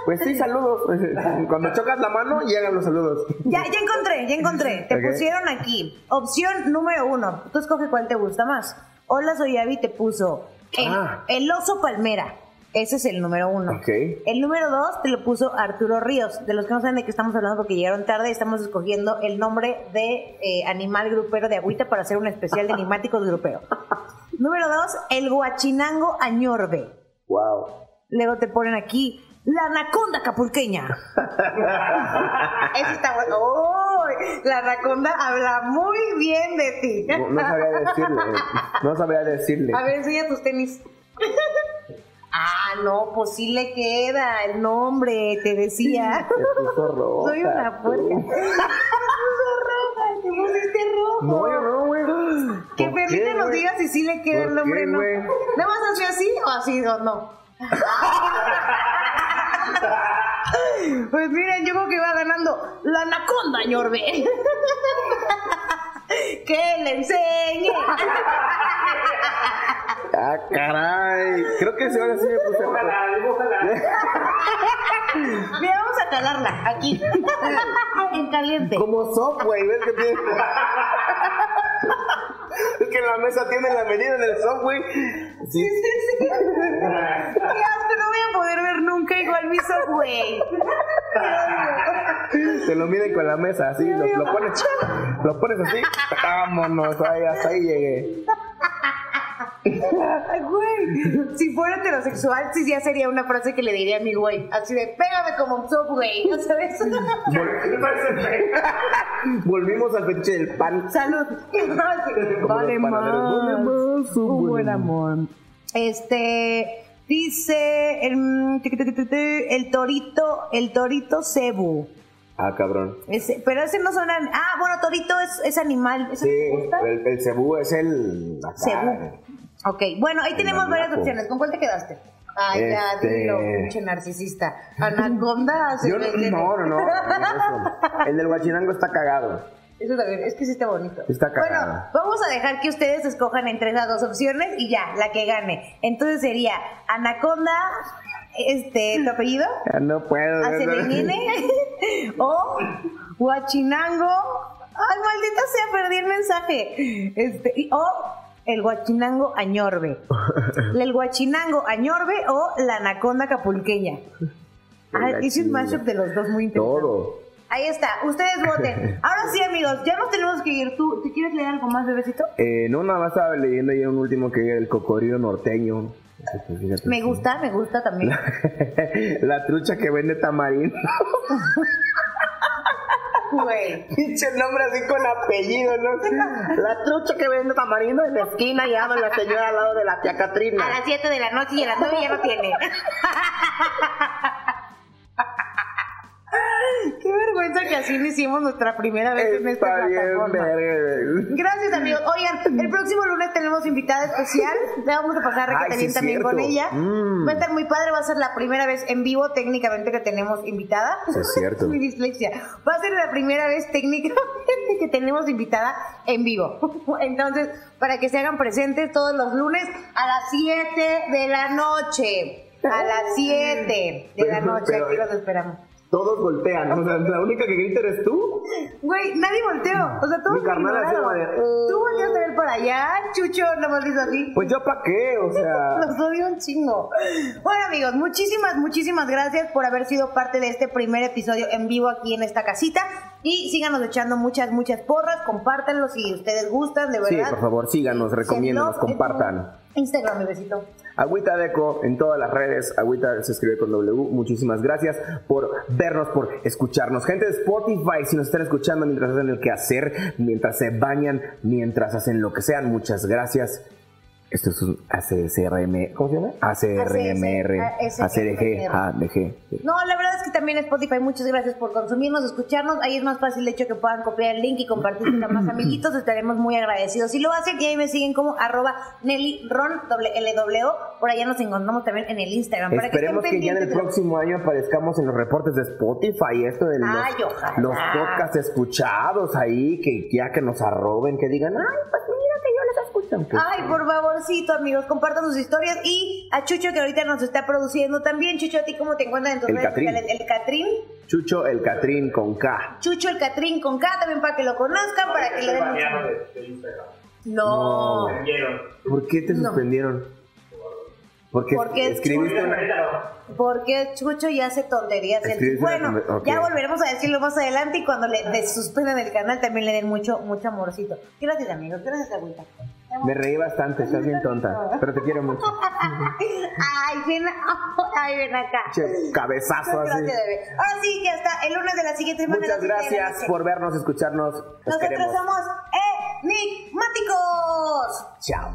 Pues sí, saludos. Cuando chocas la mano, llegan los saludos. Ya, ya encontré, ya encontré. Te pusieron aquí. Opción número uno. Tú escoge cuál te gusta más. Hola, soy Abby, te puso el, Ah. el oso palmera. Ese es el número uno. Ok. El número dos te lo puso Arturo Ríos. De los que no saben de qué estamos hablando porque llegaron tarde, estamos escogiendo el nombre de eh, animal grupero de agüita para hacer un especial de animáticos grupero. número dos, el guachinango añorbe. Wow. Luego te ponen aquí la anaconda capulqueña. Eso está bueno. ¡Uy! la anaconda habla muy bien de ti. No, no sabía decirle. No sabía decirle. A ver, enseña tus tenis. Ah, no, pues sí le queda el nombre, te decía. Te puso roja. Soy una puerca. Te puso roja, te pusiste rojo. No, yo no, güey. Que ¿Por Felipe qué, nos diga si sí le queda el ¿Por nombre qué, no. ¿Nada más así así o así o no? Pues miren, yo creo que va ganando la anaconda, ñorbe. que le enseñe. Ah, caray. Creo que sí, ahora sí me puse. Mira, vamos a calarla aquí. en caliente. Como soft, güey. ¿Ves que tiene? Es que en la mesa tiene la medida en el soft, güey. Sí. Qué asco, no voy a poder ver nunca igual mi güey. Se lo miden con la mesa, así. Lo, lo pones, lo pones así. Vámonos, ahí, hasta ahí llegué. Ay, güey. Si fuera heterosexual, sí ya sería una frase que le diría a mi güey. Así de, pégame como un subway. ¿No sabes? Volvimos al fetiche del pan. Salud. Vale más. más un buen amor. Este. Dice el, el torito, el torito cebu. Ah, cabrón. Ese, pero ese no suena. Ah, bueno, torito es, es animal. ¿Ese Sí, gusta? el, el cebú es el. acá. Cebú. Ok, bueno, ahí tenemos varias opciones. ¿Con cuál te quedaste? Ay, ya, Este- dilo, pinche narcisista. Anaconda, Yo no, no, no, no. El del guachinango está cagado. Eso también, es que sí está bonito. Está cagado. Bueno, vamos a dejar que ustedes escojan entre esas dos opciones y ya, la que gane. Entonces sería Anaconda, este, ¿tu apellido? Ya no puedo. Aselenine o Huachinango. Ay, maldita sea, perdí el mensaje. Este, o el Huachinango Añorbe. El Huachinango Añorbe o la Anaconda Capulqueña. Ah, La hice un mashup de los dos muy interesante. Todo. Ahí está, ustedes voten. Ahora sí, amigos, ya nos tenemos que ir. ¿Tú te quieres leer algo más, bebecito? Eh, no, nada más estaba leyendo ya un último que era el cocodrilo norteño. Fíjate. Me gusta, me gusta también. La trucha que vende tamarindo. Güey. Pinche nombre así con apellido, ¿no? La trucha que vende tamarindo en la esquina y habla la señora al lado de la tía Catrina. A las 7 de la noche y a las 9 ya no tiene. Qué vergüenza que así lo hicimos nuestra primera vez en esta plataforma. Gracias amigos. Oigan, el próximo lunes tenemos invitada especial. Le vamos a pasar requete sí también con ella. Mm. Va a estar muy padre, va a ser la primera vez en vivo técnicamente que tenemos invitada. Es cierto. Mi dislexia. Va a ser la primera vez técnicamente que tenemos invitada en vivo. Entonces, para que se hagan presentes todos los lunes a las 7 de la noche. A las 7 de la noche, aquí los esperamos. Todos golpean. O sea, la única que grita eres tú. Güey, nadie volteó. O sea, todos Mi carnal así como de. Tú volteaste a ver para allá, Chucho, nada más hizo así. Pues yo pa' qué, o sea. Los odio un chingo. Bueno, amigos, muchísimas, muchísimas gracias por haber sido parte de este primer episodio en vivo aquí en esta casita. Y síganos echando muchas, muchas porras. Compártanlo si ustedes gustan, de Sí, verdad. por favor, síganos, recomiéndanos, compartan. Instagram, bebecito. Agüita Deco en todas las redes. Agüita se escribe con W. Muchísimas gracias por vernos, por escucharnos. Gente de Spotify, si nos están escuchando mientras hacen el quehacer, mientras se bañan, mientras hacen lo que sean, muchas gracias. Esto es un ACSRM. ¿Cómo se llama? ACRMR. ACDG. ADG. No, la verdad es que también Spotify, muchas gracias por consumirnos, escucharnos. Ahí es más fácil, de hecho, que puedan copiar el link y compartirlo con más amiguitos. Estaremos muy agradecidos. Si lo hacen, y ahí me siguen como arroba Nelly Ron, doble L W O. Por allá nos encontramos también en el Instagram. para Esperemos que ya en el próximo año aparezcamos en los reportes de Spotify, esto de los, Ay, los podcasts escuchados ahí, que ya que nos arroben, que digan, ay, pues mira que yo les Pues, Ay, por favorcito, amigos, compartan sus historias y a Chucho que ahorita nos está produciendo también. Chucho, ¿a ti cómo te encuentran en tus El redes Catrín. sociales? El Catrín. Chucho el Catrín con K. Chucho el Catrín con K también para que lo conozcan, para que le den... No. No. ¿Por qué te No. suspendieron? Porque Porque escribiste una... Porque Chucho ya hace tonterías. Escribiste Bueno, una- ok. ya volveremos a decirlo más adelante y cuando le des- suspendan el canal también le den mucho, mucho amorcito. Gracias, amigos. Gracias, Agüita. Me reí bastante, estás bien tonta, pero te quiero mucho. Ay, ven, ay, ven acá. Che, cabezazo así. Gracias, bebé. Ahora sí, que hasta el lunes de la siguiente semana. Muchas gracias por vernos, escucharnos. Nosotros queremos. somos enigmáticos. Chao.